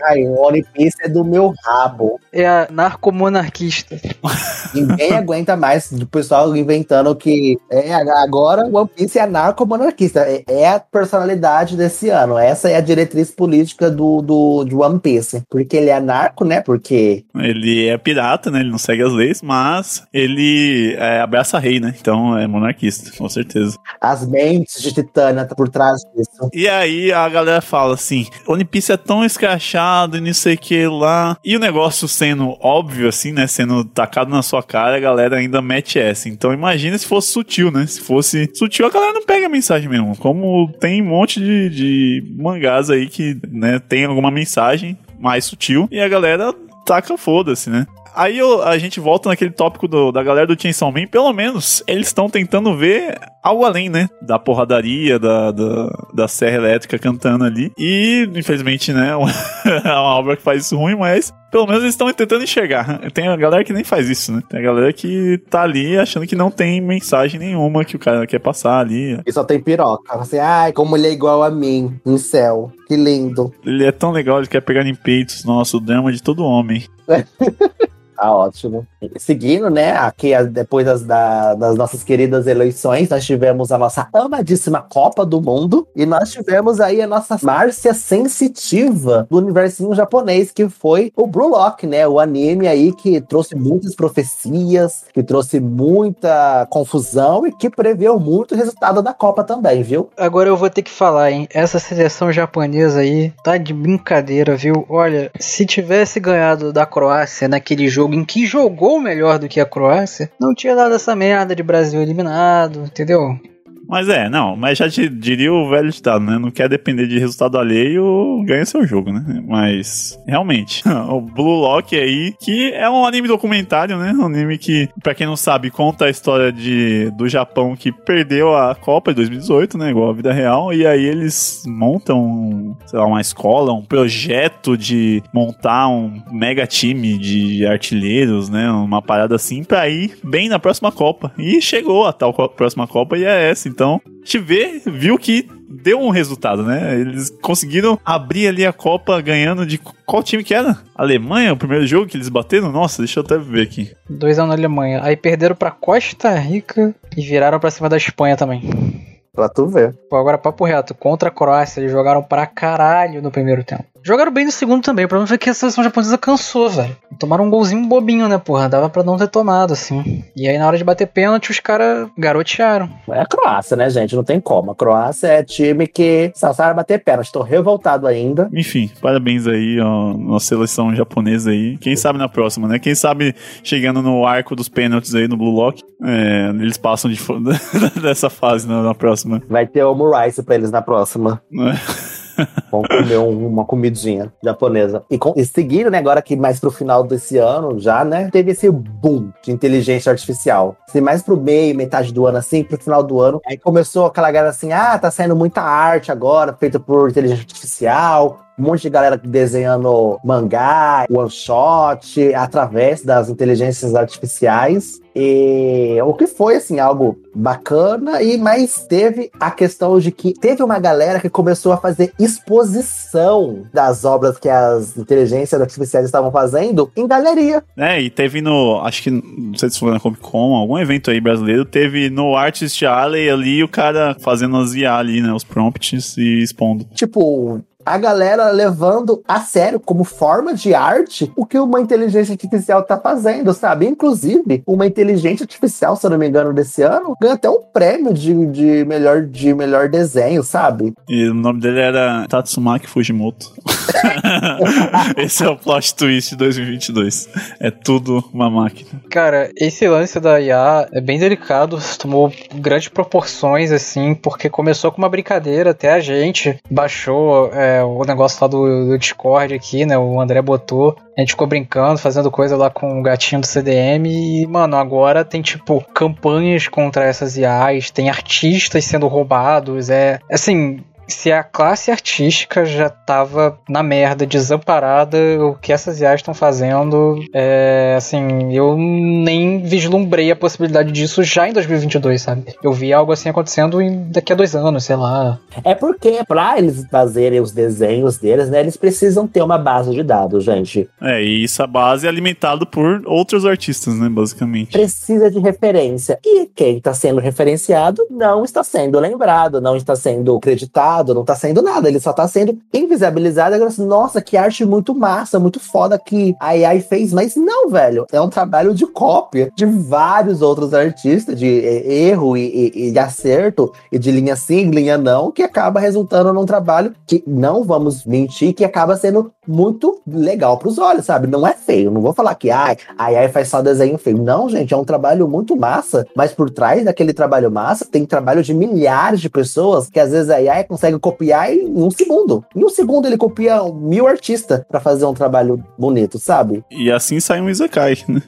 Ai, o One Piece é do meu rabo. É a narcomonarquista. Ninguém aguenta mais do pessoal inventando que é agora o One Piece é narcomonarquista. É, é a personalidade desse ano. Essa é a diretriz política do, do de One Piece. Porque ele é narco, né? Porque. Ele é pirata, né? Ele não segue as leis, mas ele é, abraça rei, né? Então é monarquista, com certeza. As mentes de Titânia tá por trás disso. E aí a galera fala assim: One Piece é tão escrachado e não sei o que lá. E o negócio sendo óbvio, assim, né? Sendo tacado na sua cara, a galera ainda mete essa. Então imagina se fosse sutil, né? Se fosse sutil, a galera não pega a mensagem mesmo. Como tem um monte de, de mangás aí que, né, tem alguma mensagem mais sutil e a galera taca foda-se, né? Aí eu, a gente volta naquele tópico do, da galera do Chainsaw Man, pelo menos eles estão tentando ver algo além, né? Da porradaria, da, da, da serra elétrica cantando ali. E, infelizmente, né? É uma obra que faz isso ruim, mas pelo menos eles estão tentando enxergar. Tem a galera que nem faz isso, né? Tem a galera que tá ali achando que não tem mensagem nenhuma que o cara quer passar ali. E só tem piroca. Você, ai, como ele é igual a mim, no céu. Que lindo. Ele é tão legal, ele quer pegar em peitos. Nossa, o drama de todo homem. Tá ótimo. Seguindo, né, aqui depois das, da, das nossas queridas eleições, nós tivemos a nossa amadíssima Copa do Mundo e nós tivemos aí a nossa Márcia sensitiva do universinho japonês, que foi o Blue Lock, né, o anime aí que trouxe muitas profecias, que trouxe muita confusão e que preveu muito o resultado da Copa também, viu? Agora eu vou ter que falar, hein, essa seleção japonesa aí tá de brincadeira, viu? Olha, se tivesse ganhado da Croácia naquele jogo em que jogou melhor do que a Croácia, não tinha dado essa merda de Brasil eliminado, entendeu? Mas é, não, mas já te diria o velho ditado, né? Não quer depender de resultado alheio, ganha seu jogo, né? Mas, realmente, o Blue Lock aí, que é um anime documentário, né? Um anime que, pra quem não sabe, conta a história de, do Japão que perdeu a Copa de 2018, né? Igual a vida real. E aí eles montam, sei lá, uma escola, um projeto de montar um mega time de artilheiros, né? Uma parada assim pra ir bem na próxima Copa. E chegou a tal próxima Copa e é essa, então a gente vê, viu que deu um resultado, né? Eles conseguiram abrir ali a Copa ganhando de qual time que era? Alemanha, o primeiro jogo que eles bateram? Nossa, deixa eu até ver aqui. 2 na Alemanha. Aí perderam para Costa Rica e viraram para cima da Espanha também. Pra tu ver. Pô, agora papo reto, contra a Croácia, eles jogaram pra caralho no primeiro tempo. Jogaram bem no segundo também. O problema foi que a seleção japonesa cansou, velho. Tomaram um golzinho bobinho, né, porra? Dava pra não ter tomado, assim. E aí, na hora de bater pênalti, os caras garotearam. É a Croácia, né, gente? Não tem como. A Croácia é time que só sabe bater pênalti. Tô revoltado ainda. Enfim, parabéns aí, ó, nossa seleção japonesa aí. Quem sabe na próxima, né? Quem sabe chegando no arco dos pênaltis aí no Blue Lock, é, eles passam de, dessa fase na, na, próxima. Vai ter o Rice pra eles na próxima. É. Vamos comer um, uma comidinha japonesa. E, com, e seguindo, né, agora que mais pro final desse ano já, né, teve esse boom de inteligência artificial. Se mais pro meio, metade do ano, assim, pro final do ano, aí começou aquela galera assim, ah, tá saindo muita arte agora, feita por inteligência artificial, um monte de galera desenhando mangá, one shot, através das inteligências artificiais. E o que foi assim algo bacana e mas teve a questão de que teve uma galera que começou a fazer exposição das obras que as inteligências artificiais estavam fazendo em galeria. É, e teve no, acho que não sei se foi na Comic Con, algum evento aí brasileiro, teve no Artist Alley ali o cara fazendo as IA ali, né, os prompts e expondo. Tipo, a galera levando a sério como forma de arte o que uma inteligência artificial tá fazendo, sabe? Inclusive, uma inteligência artificial, se eu não me engano, desse ano, ganha até um prêmio de, de, melhor, de melhor desenho, sabe? E o nome dele era Tatsumaki Fujimoto. esse é o plot twist de 2022. É tudo uma máquina. Cara, esse lance da IA é bem delicado, tomou grandes proporções, assim, porque começou com uma brincadeira, até a gente baixou. É, o negócio lá do, do, Discord aqui, né? O André botou. A gente ficou brincando, fazendo coisa lá com o gatinho do CDM. E, mano, agora tem, tipo, campanhas contra essas IAs, tem artistas sendo roubados. É. Assim, se a classe artística já tava na merda, desamparada, o que essas IAs estão fazendo, é, assim, eu nem vislumbrei a possibilidade disso já em 2022, sabe? Eu vi algo assim acontecendo em, daqui a dois anos, sei lá. É porque pra eles fazerem os desenhos deles, né, eles precisam ter uma base de dados, gente. É, e essa base é alimentada por outros artistas, né, basicamente. Precisa de referência. E quem está sendo referenciado não está sendo lembrado, não está sendo não tá saindo nada, ele só tá sendo invisibilizado. Agora, assim, nossa, que arte muito massa, muito foda que a AI fez. Mas não, velho, é um trabalho de cópia de vários outros artistas, de erro e, e, e acerto, e de linha sim, linha não, que acaba resultando num trabalho que, não vamos mentir, que acaba sendo muito legal pros olhos, sabe? Não é feio, não vou falar que ai, a AI faz só desenho feio. Não, gente, é um trabalho muito massa, mas por trás daquele trabalho massa tem trabalho de milhares de pessoas que às vezes a AI consegue consegue copiar em um segundo. Em um segundo ele copia mil artistas para fazer um trabalho bonito, sabe? E assim sai um Isekai, né?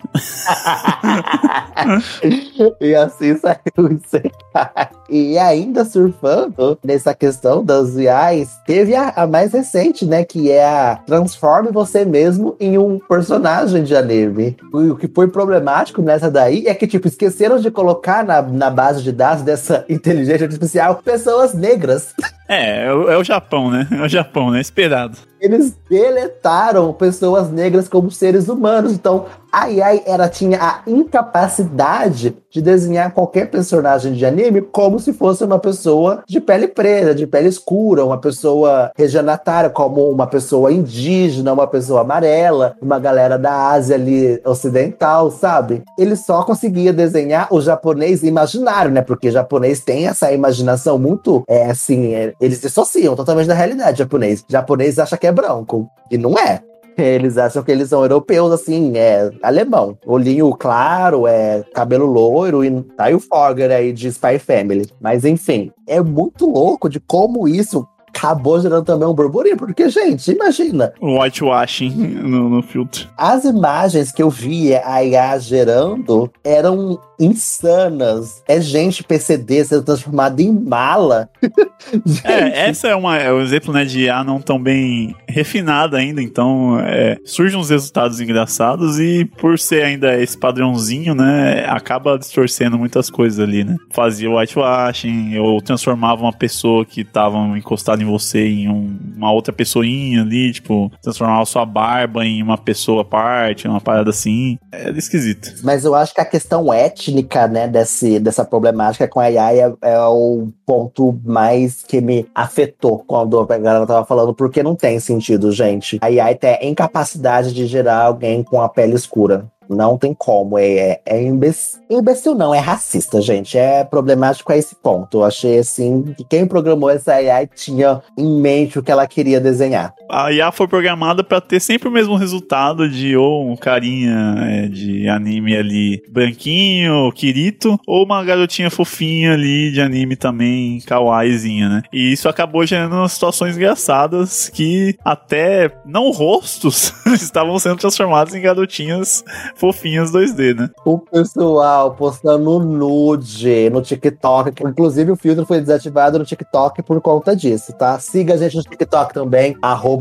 e assim sai um Isekai. E ainda surfando nessa questão das VIs, teve a, a, mais recente, né? Que é a Transforme Você Mesmo em um personagem de anime. O que foi problemático nessa daí é que, tipo, esqueceram de colocar na, na base de dados dessa inteligência artificial pessoas negras. É, é o, é o Japão, né? É o Japão, né? Esperado. eles deletaram pessoas negras como seres humanos. Então, a Yai era, tinha a incapacidade de desenhar qualquer personagem de anime como se fosse uma pessoa de pele preta, de pele escura, uma pessoa regenatária, como uma pessoa indígena, uma pessoa amarela, uma galera da Ásia ali ocidental, sabe? Ele só conseguia desenhar o japonês imaginário, né? Porque japonês tem essa imaginação muito, é assim, é, eles dissociam totalmente da realidade japonês. O japonês acha que é branco, e não é. Eles acham que eles são europeus, assim, é alemão. Olhinho claro, é cabelo loiro, e tá aí o Fogger aí de Spy Family. Mas enfim, é muito louco de como isso acabou gerando também um burburinho, porque, gente, imagina. Whitewashing no, no filtro. As imagens que eu via a IA gerando eram insanas. É gente PCD sendo transformada em mala. é, essa é, uma, é um exemplo né, de IA não tão bem refinada ainda, então é, surgem uns resultados engraçados e por ser ainda esse padrãozinho, né, acaba distorcendo muitas coisas ali, né? Fazia whitewashing, ou transformava uma pessoa que estava encostada em você em um, uma outra pessoinha ali, tipo, transformava sua barba em uma pessoa à parte, uma parada assim. É esquisito. Mas eu acho que a questão étnica, né, desse, dessa problemática com a AI é, é o ponto mais que me afetou quando a galera tava falando, porque não tem sentido, gente. A AI tem incapacidade de gerar alguém com a pele escura. Não tem como. É, é, é imbecil. Imbecil não, é racista, gente. É problemático a esse ponto. Eu achei assim que quem programou essa AI tinha em mente o que ela queria desenhar. A IA foi programada para ter sempre o mesmo resultado de ou um carinha é, de anime ali branquinho, Kirito, ou uma garotinha fofinha ali de anime também, kawaiizinha, né? E isso acabou gerando situações engraçadas que até não rostos estavam sendo transformados em garotinhas fofinhas 2D, né? O pessoal postando nude no TikTok. Inclusive, o filtro foi desativado no TikTok por conta disso, tá? Siga a gente no TikTok também,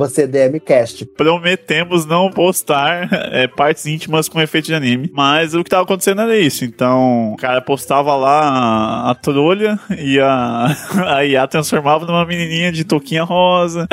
CDMcast. Prometemos não postar é, partes íntimas com efeito de anime. Mas o que tava acontecendo era isso. Então, o cara postava lá a, a trolha e a, a IA transformava numa menininha de touquinha rosa.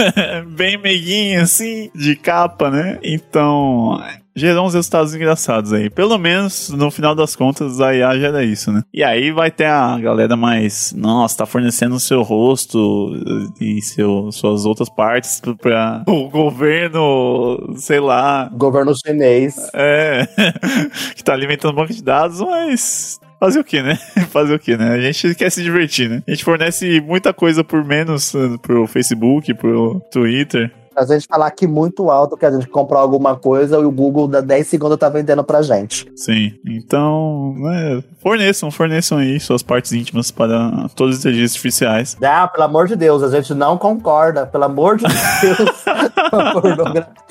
bem meiguinha, assim, de capa, né? Então, gerou uns resultados engraçados aí. Pelo menos, no final das contas, a IA gera isso, né? E aí vai ter a galera mais, nossa, tá fornecendo o seu rosto e seu, suas outras partes pra o governo, sei lá. Governo chinês. É, que tá alimentando um banco de dados, mas Fazer o que, né? Fazer o que, né? A gente quer se divertir, né? A gente fornece muita coisa por menos eh, pro Facebook, pro Twitter a gente falar aqui muito alto que a gente comprou alguma coisa e o Google da 10 segundos tá vendendo pra gente. Sim. Então, né, forneçam, forneçam aí suas partes íntimas para todas as inteligências artificiais. Ah, pelo amor de Deus, a gente não concorda. Pelo amor de Deus.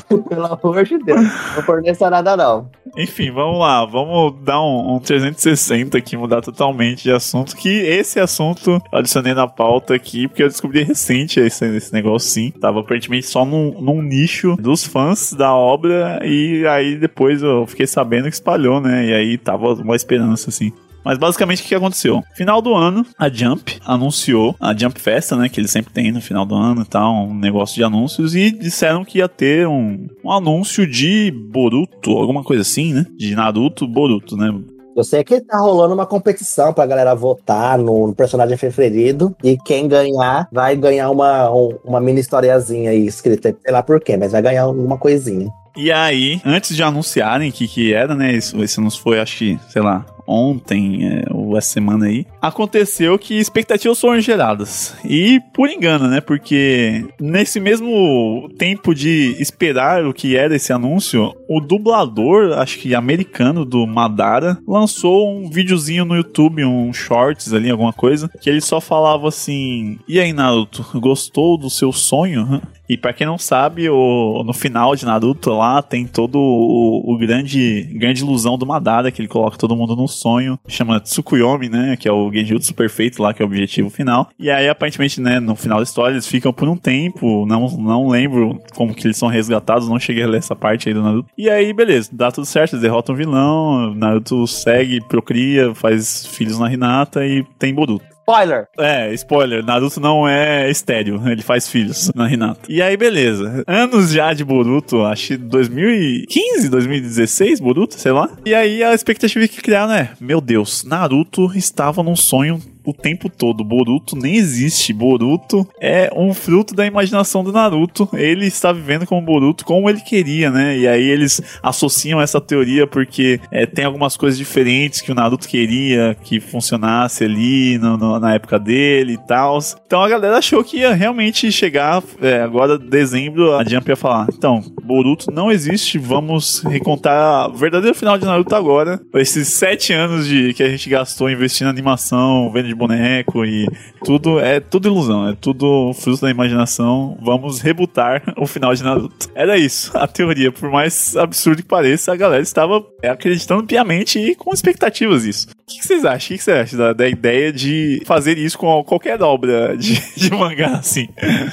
pelo amor de Deus. Não forneça nada, não. Enfim, vamos lá. Vamos dar um, um 360 aqui, mudar totalmente de assunto. Que esse assunto eu adicionei na pauta aqui, porque eu descobri recente esse, esse negócio sim. Tava aparentemente só no num, num nicho dos fãs da obra e aí depois eu fiquei sabendo que espalhou, né? E aí tava uma esperança, assim. Mas basicamente o que aconteceu? Final do ano, a Jump anunciou a Jump Festa, né? Que eles sempre têm no final do ano e tal, um negócio de anúncios, e disseram que ia ter um, um anúncio de Boruto, alguma coisa assim, né? De Naruto Boruto, né? Eu sei que tá rolando uma competição pra galera votar no, no personagem preferido. E quem ganhar vai ganhar uma, uma mini historiazinha aí escrita. Sei lá por quê, mas vai ganhar alguma coisinha. E aí, antes de anunciarem o que, que era, né? Isso, isso nos foi, acho que, sei lá, ontem, é, ou essa semana aí, aconteceu que expectativas foram geradas. E por engano, né? Porque nesse mesmo tempo de esperar o que era esse anúncio, o dublador, acho que americano do Madara, lançou um videozinho no YouTube, um shorts ali, alguma coisa, que ele só falava assim: E aí, Naruto, gostou do seu sonho? E para quem não sabe, o, no final de Naruto lá tem todo o, o, grande grande ilusão do Madara, que ele coloca todo mundo no sonho, chama Tsukuyomi, né, que é o Genjutsu perfeito lá, que é o objetivo final. E aí, aparentemente, né, no final da história, eles ficam por um tempo, não, não lembro como que eles são resgatados, não cheguei a ler essa parte aí do Naruto. E aí, beleza, dá tudo certo, eles derrotam o vilão, Naruto segue, procria, faz filhos na Hinata e tem Boruto. Spoiler! É, spoiler, Naruto não é estéreo, ele faz filhos na Hinata. E aí, beleza. Anos já de Boruto, acho que 2015, 2016, Boruto, sei lá. E aí a expectativa que criaram é, meu Deus, Naruto estava num sonho o tempo todo. Boruto nem existe. Boruto é um fruto da imaginação do Naruto. Ele está vivendo como Boruto como ele queria, né? E aí eles associam essa teoria porque é, tem algumas coisas diferentes que o Naruto queria que funcionasse ali no, no, na época dele e tal. Então a galera achou que ia realmente chegar é, agora dezembro a Jump ia falar. Então, Boruto não existe. Vamos recontar o verdadeiro final de Naruto agora. Esses sete anos de que a gente gastou investindo em animação, vendo de boneco e tudo é tudo ilusão, é tudo fruto da imaginação. Vamos rebutar o final de Naruto. Era isso, a teoria. Por mais absurdo que pareça, a galera estava acreditando piamente e com expectativas isso. O que, vocês acham? O que, que você acha da, da, ideia de fazer isso com qualquer obra de, de mangá assim?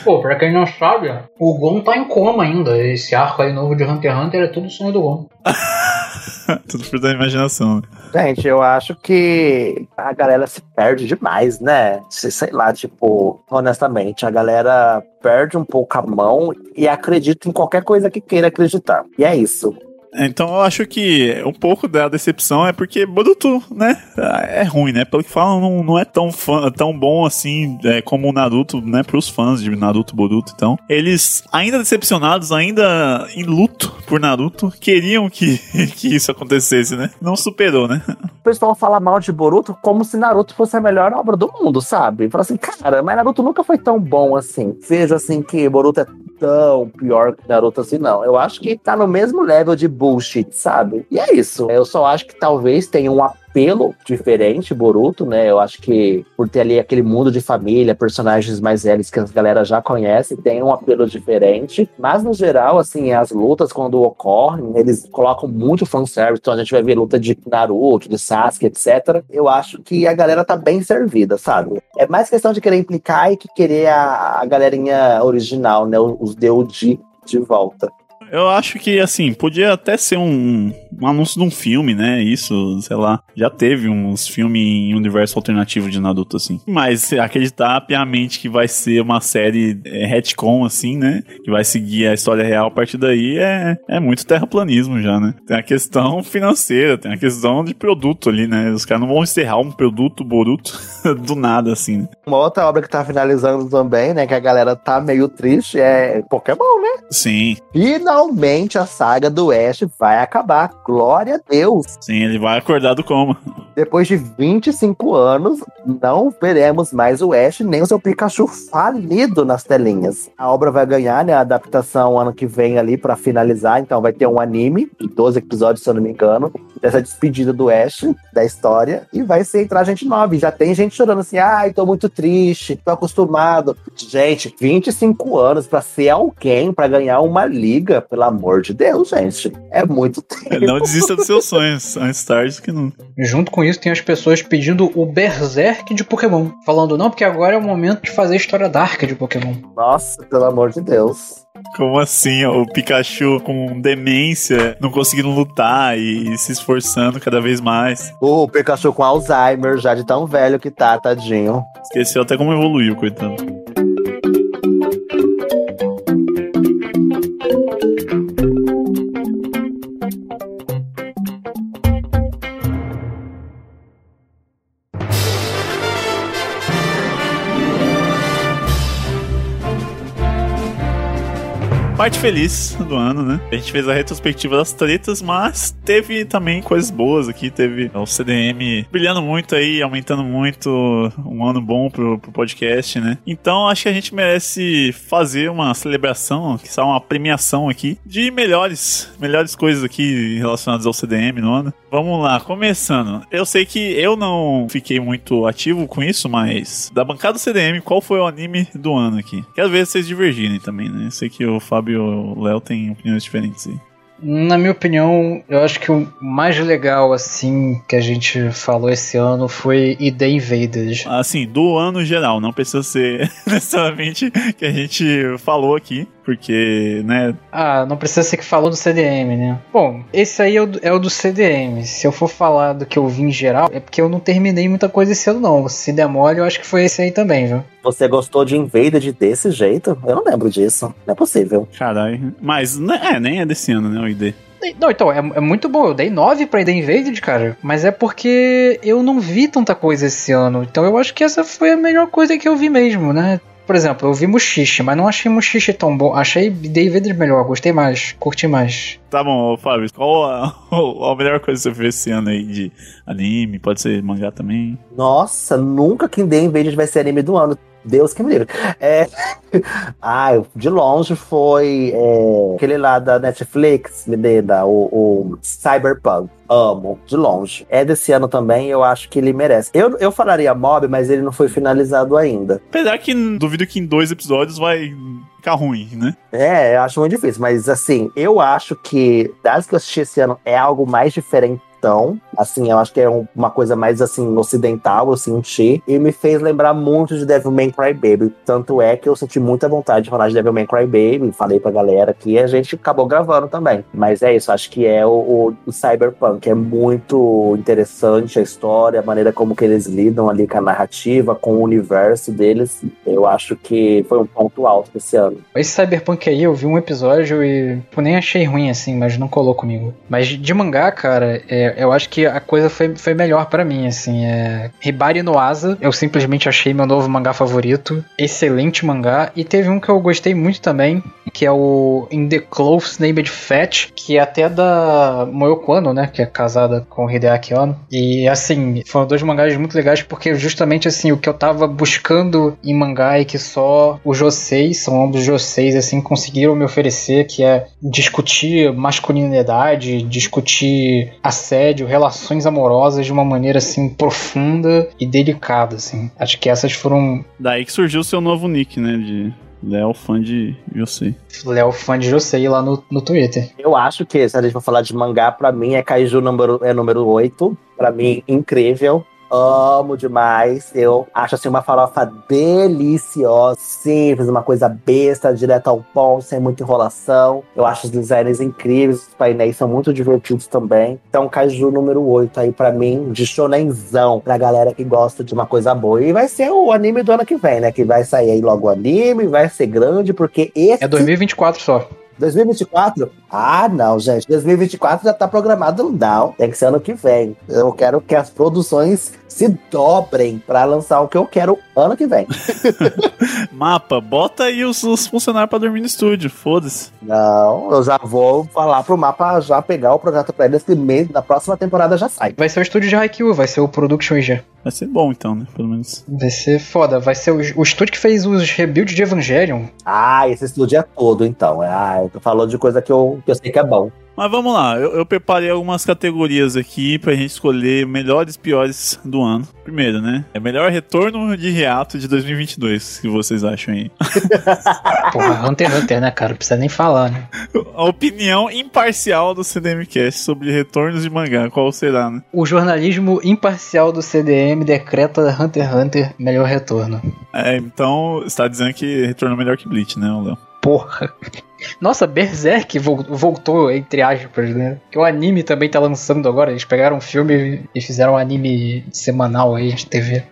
Pô, pra quem não sabe, o Gon tá em coma ainda. Esse arco aí novo de Hunter x Hunter é tudo sonho do Gon. tudo fruto da imaginação. Né? Gente, eu acho que a galera se perde demais, né? Sei lá, tipo, honestamente, a galera perde um pouco a mão e acredita em qualquer coisa que queira acreditar. E é isso. Então eu acho que um pouco da decepção é porque Boruto, né, é ruim, né? Pelo que falam, não, não é tão, fã, tão bom assim é, como o Naruto, né, pros fãs de Naruto Boruto. Então, eles, ainda decepcionados, ainda em luto por Naruto, queriam que, que isso acontecesse, né? Não superou, né? O pessoal fala mal de Boruto como se Naruto fosse a melhor obra do mundo, sabe? Fala assim, cara, mas Naruto nunca foi tão bom assim. Veja assim que Boruto é tão pior que Naruto assim, não. Eu acho que tá no mesmo level de bullshit, sabe? E é isso. Eu só acho que talvez tenha um apelo diferente, Boruto, né? Eu acho que por ter ali aquele mundo de família, personagens mais velhos que a galera já conhece, tem um apelo diferente. Mas no geral, assim, as lutas quando ocorrem, eles colocam muito fanservice. Então a gente vai ver luta de Naruto, de Sasuke, etc. Eu acho que a galera tá bem servida, sabe? É mais questão de querer implicar e que querer a, a galerinha original, né? Os Deudi de volta. Eu acho que, assim, podia até ser um, um anúncio de um filme, né? Isso, sei lá. Já teve uns filmes em universo alternativo de Naruto, assim. Mas acreditar piamente que vai ser uma série é, retcon, assim, né? Que vai seguir a história real a partir daí é, é muito terraplanismo já, né? Tem a questão financeira, tem a questão de produto ali, né? Os caras não vão encerrar um produto Boruto do nada, assim. Né? Uma outra obra que tá finalizando também, né? Que a galera tá meio triste é Pokémon, né? Sim. Finalmente a saga do Ash vai acabar. Glória a Deus. Sim, ele vai acordar do coma. Depois de 25 anos, não veremos mais o Ash nem o seu Pikachu falido nas telinhas. A obra vai ganhar, né, a adaptação ano que vem ali para finalizar, então vai ter um anime de 12 episódios, se eu não me engano, dessa despedida do Ash, da história, e vai ser entrar gente nova. E já tem gente chorando assim, ai, tô muito triste, tô acostumado. Gente, 25 anos para ser alguém, para ganhar uma liga, pelo amor de Deus, gente. É muito tempo. Não desista dos seus sonhos, antes tarde que não. Junto com isso, tem as pessoas pedindo o Berserk de Pokémon. Falando, não, porque agora é o momento de fazer a história dark de Pokémon. Nossa, pelo amor de Deus. Como assim? O Pikachu com demência, não conseguindo lutar e se esforçando cada vez mais. O Pikachu com Alzheimer, já de tão velho que tá, tadinho. Esqueceu até como evoluiu, coitado. Thank you. Parte feliz do ano, né? A gente fez a retrospectiva das tretas, mas teve também coisas boas aqui. Teve o CDM brilhando muito aí, aumentando muito. Um ano bom pro, pro podcast, né? Então acho que a gente merece fazer uma celebração, que uma premiação aqui de melhores, melhores coisas aqui relacionadas ao CDM no ano. Vamos lá, começando. Eu sei que eu não fiquei muito ativo com isso, mas da bancada do CDM, qual foi o anime do ano aqui? Quero ver vocês divergirem também, né? Eu sei que o Fábio e o Léo têm opiniões diferentes aí. Na minha opinião, eu acho que o mais legal, assim, que a gente falou esse ano foi The Invaders. Assim, do ano geral, não precisa ser necessariamente que a gente falou aqui. Porque, né? Ah, não precisa ser que falou do CDM, né? Bom, esse aí é o, do, é o do CDM. Se eu for falar do que eu vi em geral, é porque eu não terminei muita coisa esse ano, não. Se demole, eu acho que foi esse aí também, viu? Você gostou de Invaded desse jeito? Eu não lembro disso. Não é possível. Caralho. Mas, né, é, nem é desse ano, né, o ID. Não, então, é, é, muito bom. Eu dei 9 pra The Invaded, cara. Mas é porque eu não vi tanta coisa esse ano. Então eu acho que essa foi a melhor coisa que eu vi mesmo, né? Por exemplo, eu vi Muxixe, mas não achei Muxixe tão bom. Achei The Invaded melhor, gostei mais, curti mais. Tá bom, Fábio, qual a, a, melhor coisa que você viu esse ano aí de anime? Pode ser mangá também? Nossa, nunca que The Invaded vai ser anime do ano. Deus que me livre. É... ah, de longe foi é... aquele lá da Netflix, menina, o, o Cyberpunk. Amo, de longe. É desse ano também, eu acho que ele merece. Eu, eu falaria Mob, mas ele não foi finalizado ainda. Apesar que duvido que em dois episódios vai ficar ruim, né? É, eu acho muito difícil, mas assim, eu acho que das que eu assisti esse ano é algo mais diferente então, assim, eu acho que é uma coisa mais assim ocidental, eu senti, e me fez lembrar muito de Devilman Crybaby. Tanto é que eu senti muita vontade de falar de Devilman Crybaby, falei pra galera que a gente acabou gravando também. Mas é isso, acho que é o, o, o Cyberpunk, é muito interessante a história, a maneira como que eles lidam ali com a narrativa, com o universo deles. Eu acho que foi um ponto alto desse ano. Esse Cyberpunk aí, eu vi um episódio e eu nem achei ruim assim, mas não colou comigo. Mas de mangá, cara, é, eu acho que a coisa foi, foi melhor para mim, assim. É... Hibari no Asa, eu simplesmente achei meu novo mangá favorito. Excelente mangá. E teve um que eu gostei muito também, que é o In the Close Named Fat, que é até da Moyoko né? Que é casada com Hideaki Anno. E assim, foram dois mangás muito legais porque justamente assim, o que eu tava buscando em mangá e que só os Joseis, são ambos Joseis, assim, conseguiram me oferecer, que é discutir masculinidade, discutir assédio assédio, relações amorosas de uma maneira assim profunda e delicada, assim. Acho que essas foram. Daí que surgiu o seu novo nick, né? De Léo fã de Josei. Léo fã de Josei lá no, no Twitter. Eu acho que, se a gente for falar de mangá, pra mim é Kaiju número, é número 8. Pra mim, incrível. Amo demais. Eu acho assim uma farofa deliciosa, simples, uma coisa besta, direto ao ponto, sem muita enrolação. Eu acho os designs incríveis, os painéis são muito divertidos também. Então, Kaiju número 8 aí para mim, de shonenzão, pra galera que gosta de uma coisa boa. E vai ser o anime do ano que vem, né? Que vai sair aí logo o anime, vai ser grande, porque esse. É 2024 só. 2024? Ah, não, gente. 2024 já tá programado, não. Tem que ser ano que vem. Eu quero que as produções se dobrem para lançar o que eu quero ano que vem. Mapa, bota aí os, os funcionários para dormir no estúdio, foda-se. Não, eu já vou falar pro Mapa já pegar o projeto pra eles que mês, na próxima temporada já sai. Vai ser o estúdio de Haikyuu, vai ser o Production IG. Vai ser bom então, né? Pelo menos. Vai ser foda. Vai ser o, o estúdio que fez os rebuilds de Evangelion. Ah, esse estúdio é todo então. Ah, tô falando de coisa que eu, que eu sei que é bom. Mas vamos lá, eu, eu, preparei algumas categorias aqui pra gente escolher melhores e piores do ano. Primeiro, né? É melhor retorno de reato de 2022, que vocês acham aí? Porra, Hunter x Hunter, né, cara? Não precisa nem falar, né? A opinião imparcial do CDMcast sobre retornos de mangá, qual será, né? O jornalismo imparcial do CDM decreta Hunter x Hunter melhor retorno. É, então está dizendo que retornou melhor que Bleach, né, Léo? Porra. Nossa, Berserk voltou, entre aspas, né? Que o anime também tá lançando agora. Eles pegaram um filme e fizeram um anime semanal aí de TV.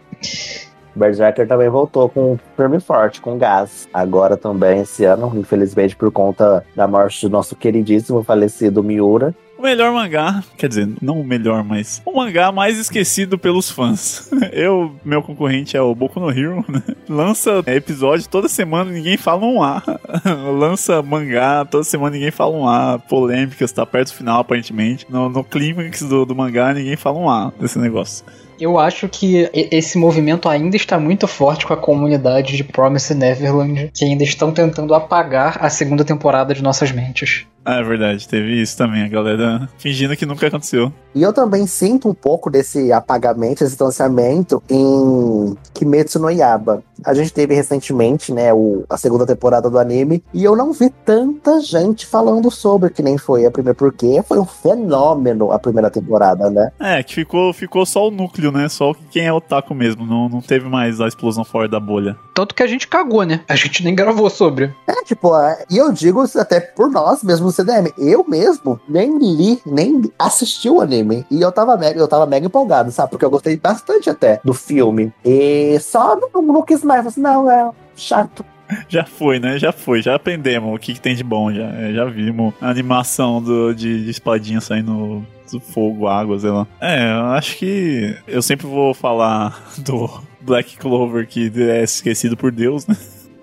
Berserker também voltou com firme forte, com gás. Agora também, esse ano, infelizmente, por conta da morte do nosso queridíssimo falecido Miura. O melhor mangá, quer dizer, não o melhor, mas o mangá mais esquecido pelos fãs. Eu, meu concorrente é o Boku no Hero, né? Lança episódio toda semana, ninguém fala um A. Lança mangá, toda semana ninguém fala um A. Polêmicas, tá perto do final, aparentemente. No, no clímax do, do mangá, ninguém fala um A desse negócio. Eu acho que esse movimento ainda está muito forte com a comunidade de Promise Neverland, que ainda estão tentando apagar a segunda temporada de nossas mentes. Ah, é verdade, teve isso também, a galera fingindo que nunca aconteceu. E eu também sinto um pouco desse apagamento, esse distanciamento em Kimetsu no Yaba. A gente teve recentemente, né, o, a segunda temporada do anime, e eu não vi tanta gente falando sobre que nem foi a primeira, porque foi um fenômeno a primeira temporada, né? É, que ficou, ficou só o núcleo, né? Só quem é otaku mesmo, não, não teve mais a explosão fora da bolha. Tanto que a gente cagou, né? A gente nem gravou sobre. É, tipo, é, e eu digo isso até por nós mesmo no CDM. Eu mesmo nem li, nem assisti o anime. E eu tava mega, eu tava mega empolgado, sabe? Porque eu gostei bastante até do filme. E só não, não quis mais. Assim, não, é chato. Já foi, né? Já foi, já aprendemos o que, que tem de bom. Já, já vimos a animação do, de, de espadinha saindo do fogo, água, sei lá. É, eu acho que eu sempre vou falar do Black Clover que é esquecido por Deus, né?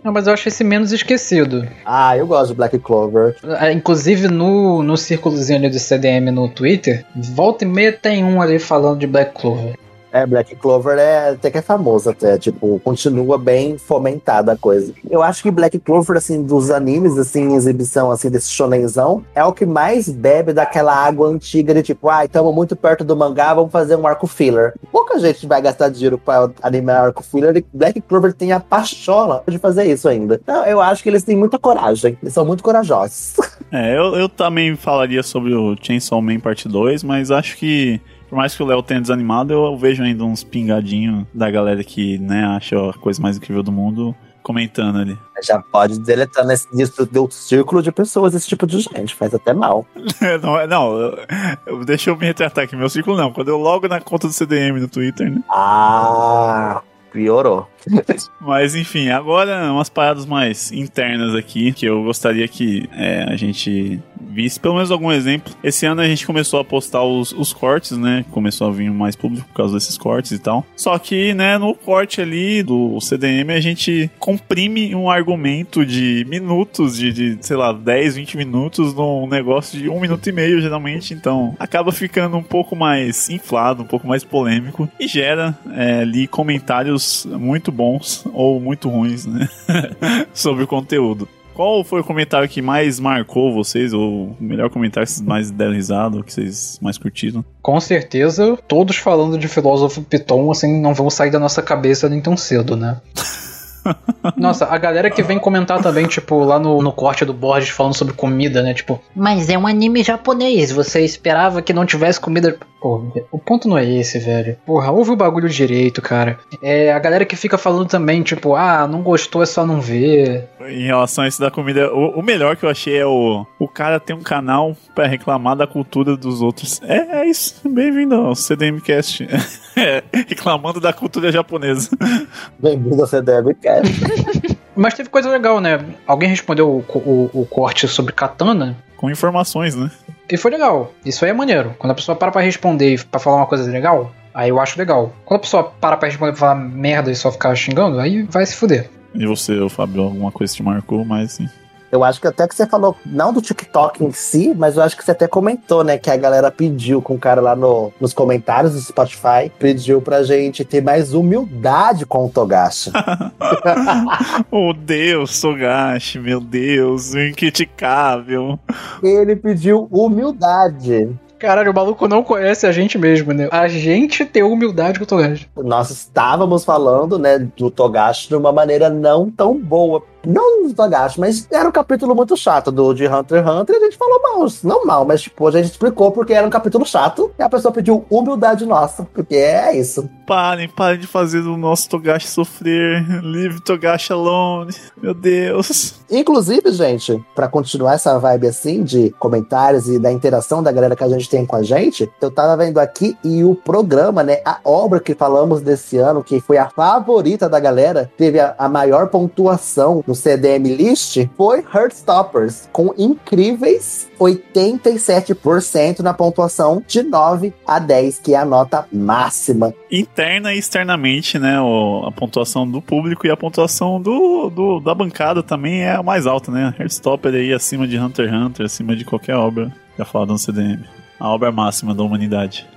Não, mas eu acho esse menos esquecido. Ah, eu gosto de Black Clover. Ah, Inclusive no, no círculozinho ali do CDM no Twitter, volta e meia tem um ali falando de Black Clover. É, Black Clover é até que é famoso até, tipo, continua bem fomentada a coisa. Eu acho que Black Clover, assim, dos animes, assim, em exibição, assim, desse shonenzão, é o que mais bebe daquela água antiga de tipo, ah, estamos muito perto do mangá, vamos fazer um arco filler. Pouca gente vai gastar dinheiro pra animar arco filler e Black Clover tem a pachola de fazer isso ainda. Então, eu acho que eles têm muita coragem, eles são muito corajosos. É, eu, eu também falaria sobre o Chainsaw Man Parte 2, mas acho que por mais que o Léo tenha desanimado, eu vejo ainda uns pingadinhos da galera que, né, acha a coisa mais incrível do mundo comentando ali. Já pode deletar nesse isso do círculo de pessoas, esse tipo de gente, faz até mal. não, é- não eu- eu- deixa eu me retratar aqui, meu círculo não. Quando eu logo na conta do CDM no Twitter, né? Ah, piorou. Mas enfim, agora umas paradas mais internas aqui, que eu gostaria que é, a gente visse pelo menos algum exemplo. Esse ano a gente começou a postar os, os cortes, né? Começou a vir mais público por causa desses cortes e tal. Só que, né, no corte ali do CDM a gente comprime um argumento de minutos, de, de sei lá, 10, 20 minutos num negócio de um minuto e meio, geralmente. Então acaba ficando um pouco mais inflado, um pouco mais polêmico e gera é, ali comentários muito bons ou muito ruins, né? Sobre o conteúdo. Qual foi o comentário que mais marcou vocês? Ou o melhor comentário que vocês mais deram risada, ou que vocês mais curtiram? Com certeza, todos falando de filósofo Piton, assim, não vão sair da nossa cabeça nem tão cedo, né? Nossa, a galera que vem comentar também, tipo, lá no, no corte do Borges falando sobre comida, né? Tipo, mas é um anime japonês, você esperava que não tivesse comida. Pô, o ponto não é esse, velho. Porra, ouve o bagulho direito, cara. É, a galera que fica falando também, tipo, ah, não gostou é só não ver. Em relação a isso da comida, o, o melhor que eu achei é o. O cara tem um canal pra reclamar da cultura dos outros. É, é isso. Bem-vindo ao CDMcast. É, reclamando da cultura japonesa. Bem-vindo ao CDM Mas teve coisa legal, né? Alguém respondeu o, o, o corte sobre katana. Com informações, né? E foi legal. Isso aí é maneiro. Quando a pessoa para pra responder e pra falar uma coisa legal, aí eu acho legal. Quando a pessoa para pra responder pra falar merda e só ficar xingando, aí vai se fuder. E você, ô, Fábio, alguma coisa te marcou mais, assim? Eu acho que até que você falou, não do TikTok em si, mas eu acho que você até comentou, né? Que a galera pediu com o cara lá no, nos comentários do Spotify, pediu pra gente ter mais humildade com o Togashi. oh Deus, Togashi, meu Deus, incriticável. Ele pediu humildade. Caralho, o maluco não conhece a gente mesmo, né? A gente tem humildade com o Togashi. Nós estávamos falando, né, do Togashi de uma maneira não tão boa. Não do Togashi, mas era um capítulo muito chato do de Hunter x Hunter e a gente falou mal. Não mal, mas tipo, a gente explicou porque era um capítulo chato e a pessoa pediu humildade nossa, porque é isso. Parem, parem de fazer o nosso Togashi sofrer. Leave Togashi alone. Meu Deus. Inclusive, gente, pra continuar essa vibe assim de comentários e da interação da galera que a gente tem com a gente, eu tava vendo aqui e o programa, né, a obra que falamos desse ano, que foi a favorita da galera, teve a, a maior pontuação no CDM List, foi Heartstoppers, com incríveis 87% na pontuação de 9 a 10, que é a nota máxima. Interna e externamente, né? a pontuação do público e a pontuação do, do- da bancada também é a mais alta, né? Heartstopper aí acima de Hunter x Hunter, acima de qualquer obra já falada no CDM. A obra máxima da humanidade.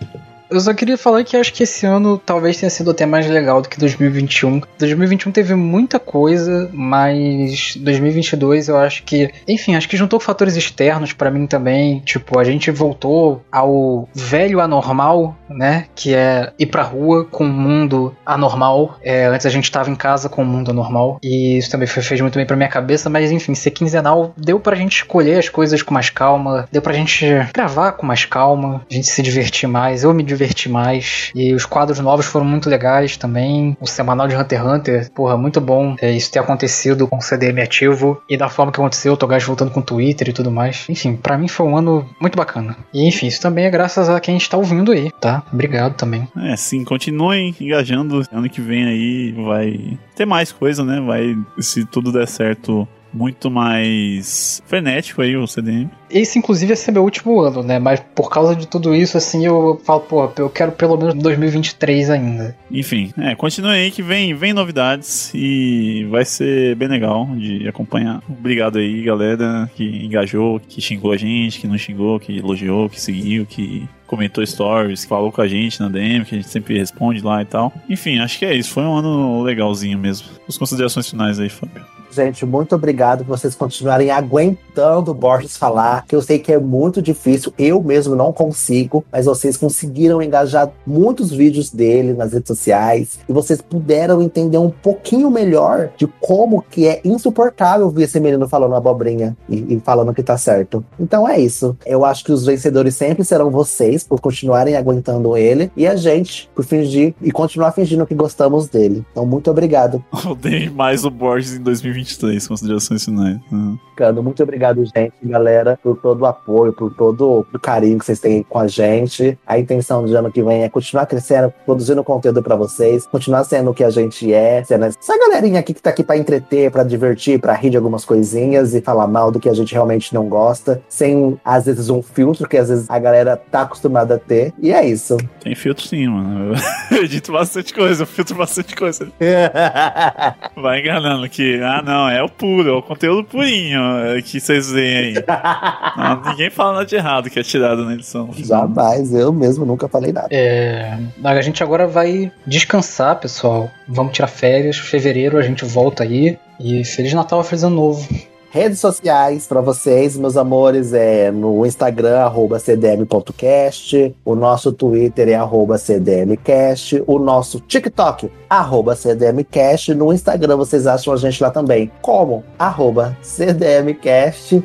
Eu só queria falar que acho que esse ano talvez tenha sido até mais legal do que 2021. 2021 teve muita coisa, mas 2022 eu acho que, enfim, acho que juntou fatores externos para mim também. Tipo, a gente voltou ao velho anormal, né? Que é ir pra rua com o mundo anormal. É, antes a gente tava em casa com o mundo anormal. E isso também fez muito bem pra minha cabeça. Mas enfim, ser quinzenal deu pra gente escolher as coisas com mais calma. Deu pra gente gravar com mais calma. A gente se divertir mais. Eu me mais. E os quadros novos foram muito legais também. O semanal de Hunter x Hunter, porra, muito bom é, isso ter acontecido com o CDM ativo. E da forma que aconteceu, o Togashi voltando com o Twitter e tudo mais. Enfim, para mim foi um ano muito bacana. E enfim, isso também é graças a quem está ouvindo aí, tá? Obrigado também. É, sim, continuem engajando. Ano que vem aí vai ter mais coisa, né? Vai, se tudo der certo, muito mais frenético aí o CDM. Esse, inclusive, ia ser meu último ano, né? Mas por causa de tudo isso, assim, eu falo, pô, eu quero pelo menos 2023 ainda. Enfim, é, continue aí que vem, vem novidades e vai ser bem legal de acompanhar. Obrigado aí, galera, que engajou, que xingou a gente, que não xingou, que elogiou, que seguiu, que comentou stories, falou com a gente na DM, que a gente sempre responde lá e tal. Enfim, acho que é isso. Foi um ano legalzinho mesmo. As considerações finais aí, Fábio. Gente, muito obrigado por vocês continuarem aguentando o Borges falar, que eu sei que é muito difícil, eu mesmo não consigo, mas vocês conseguiram engajar muitos vídeos dele nas redes sociais e vocês puderam entender um pouquinho melhor de como que é insuportável ver esse menino falando abobrinha e, e falando que tá certo. Então é isso. Eu acho que os vencedores sempre serão vocês por continuarem aguentando ele e a gente por fingir e continuar fingindo que gostamos dele. Então muito obrigado. Odeio mais o Borges em 2020 23 considerações finais. Uhum. muito obrigado, gente, galera, por todo o apoio, por todo o carinho que vocês têm com a gente. A intenção do ano que vem é continuar crescendo, produzindo conteúdo para vocês, continuar sendo o que a gente é, sendo essa galerinha aqui que tá aqui para entreter, para divertir, para rir de algumas coisinhas e falar mal do que a gente realmente não gosta, sem às vezes um filtro que às vezes a galera tá acostumada a ter. E é isso. Tem filtro sim, mano. Eu edito bastante coisa, eu filtro bastante coisa. Vai enganando que, ah, não, é o puro, é o conteúdo purinho é, que vocês veem aí. não, ninguém fala nada de errado que é tirado na edição. Jamais, eu mesmo nunca falei nada. É, a gente agora vai descansar, pessoal. Vamos tirar férias. Fevereiro a gente volta aí. E Feliz Natal, Feliz Ano Novo. Redes sociais para vocês, meus amores, é no Instagram, arroba cdm.cast, o nosso Twitter é arroba cdmcast, o nosso TikTok, arroba cdmcast, no Instagram vocês acham a gente lá também, como arroba cdmcast.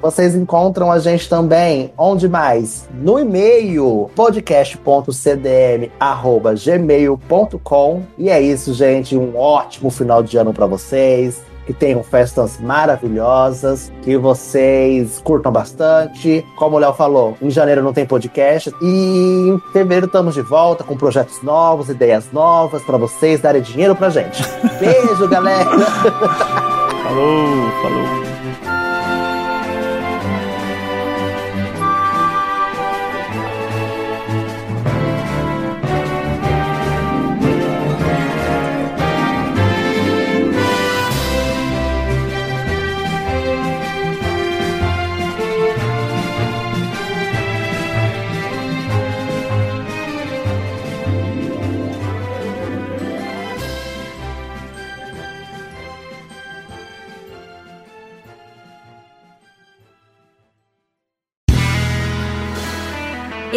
Vocês encontram a gente também, onde mais? No e-mail, podcast.cdm.gmail.com. E é isso, gente, um ótimo final de ano para vocês que tenham festas maravilhosas, que vocês curtam bastante. Como o Léo falou, em janeiro não tem podcast e em fevereiro estamos de volta com projetos novos, ideias novas para vocês darem dinheiro pra gente. Beijo, galera! falou, falou.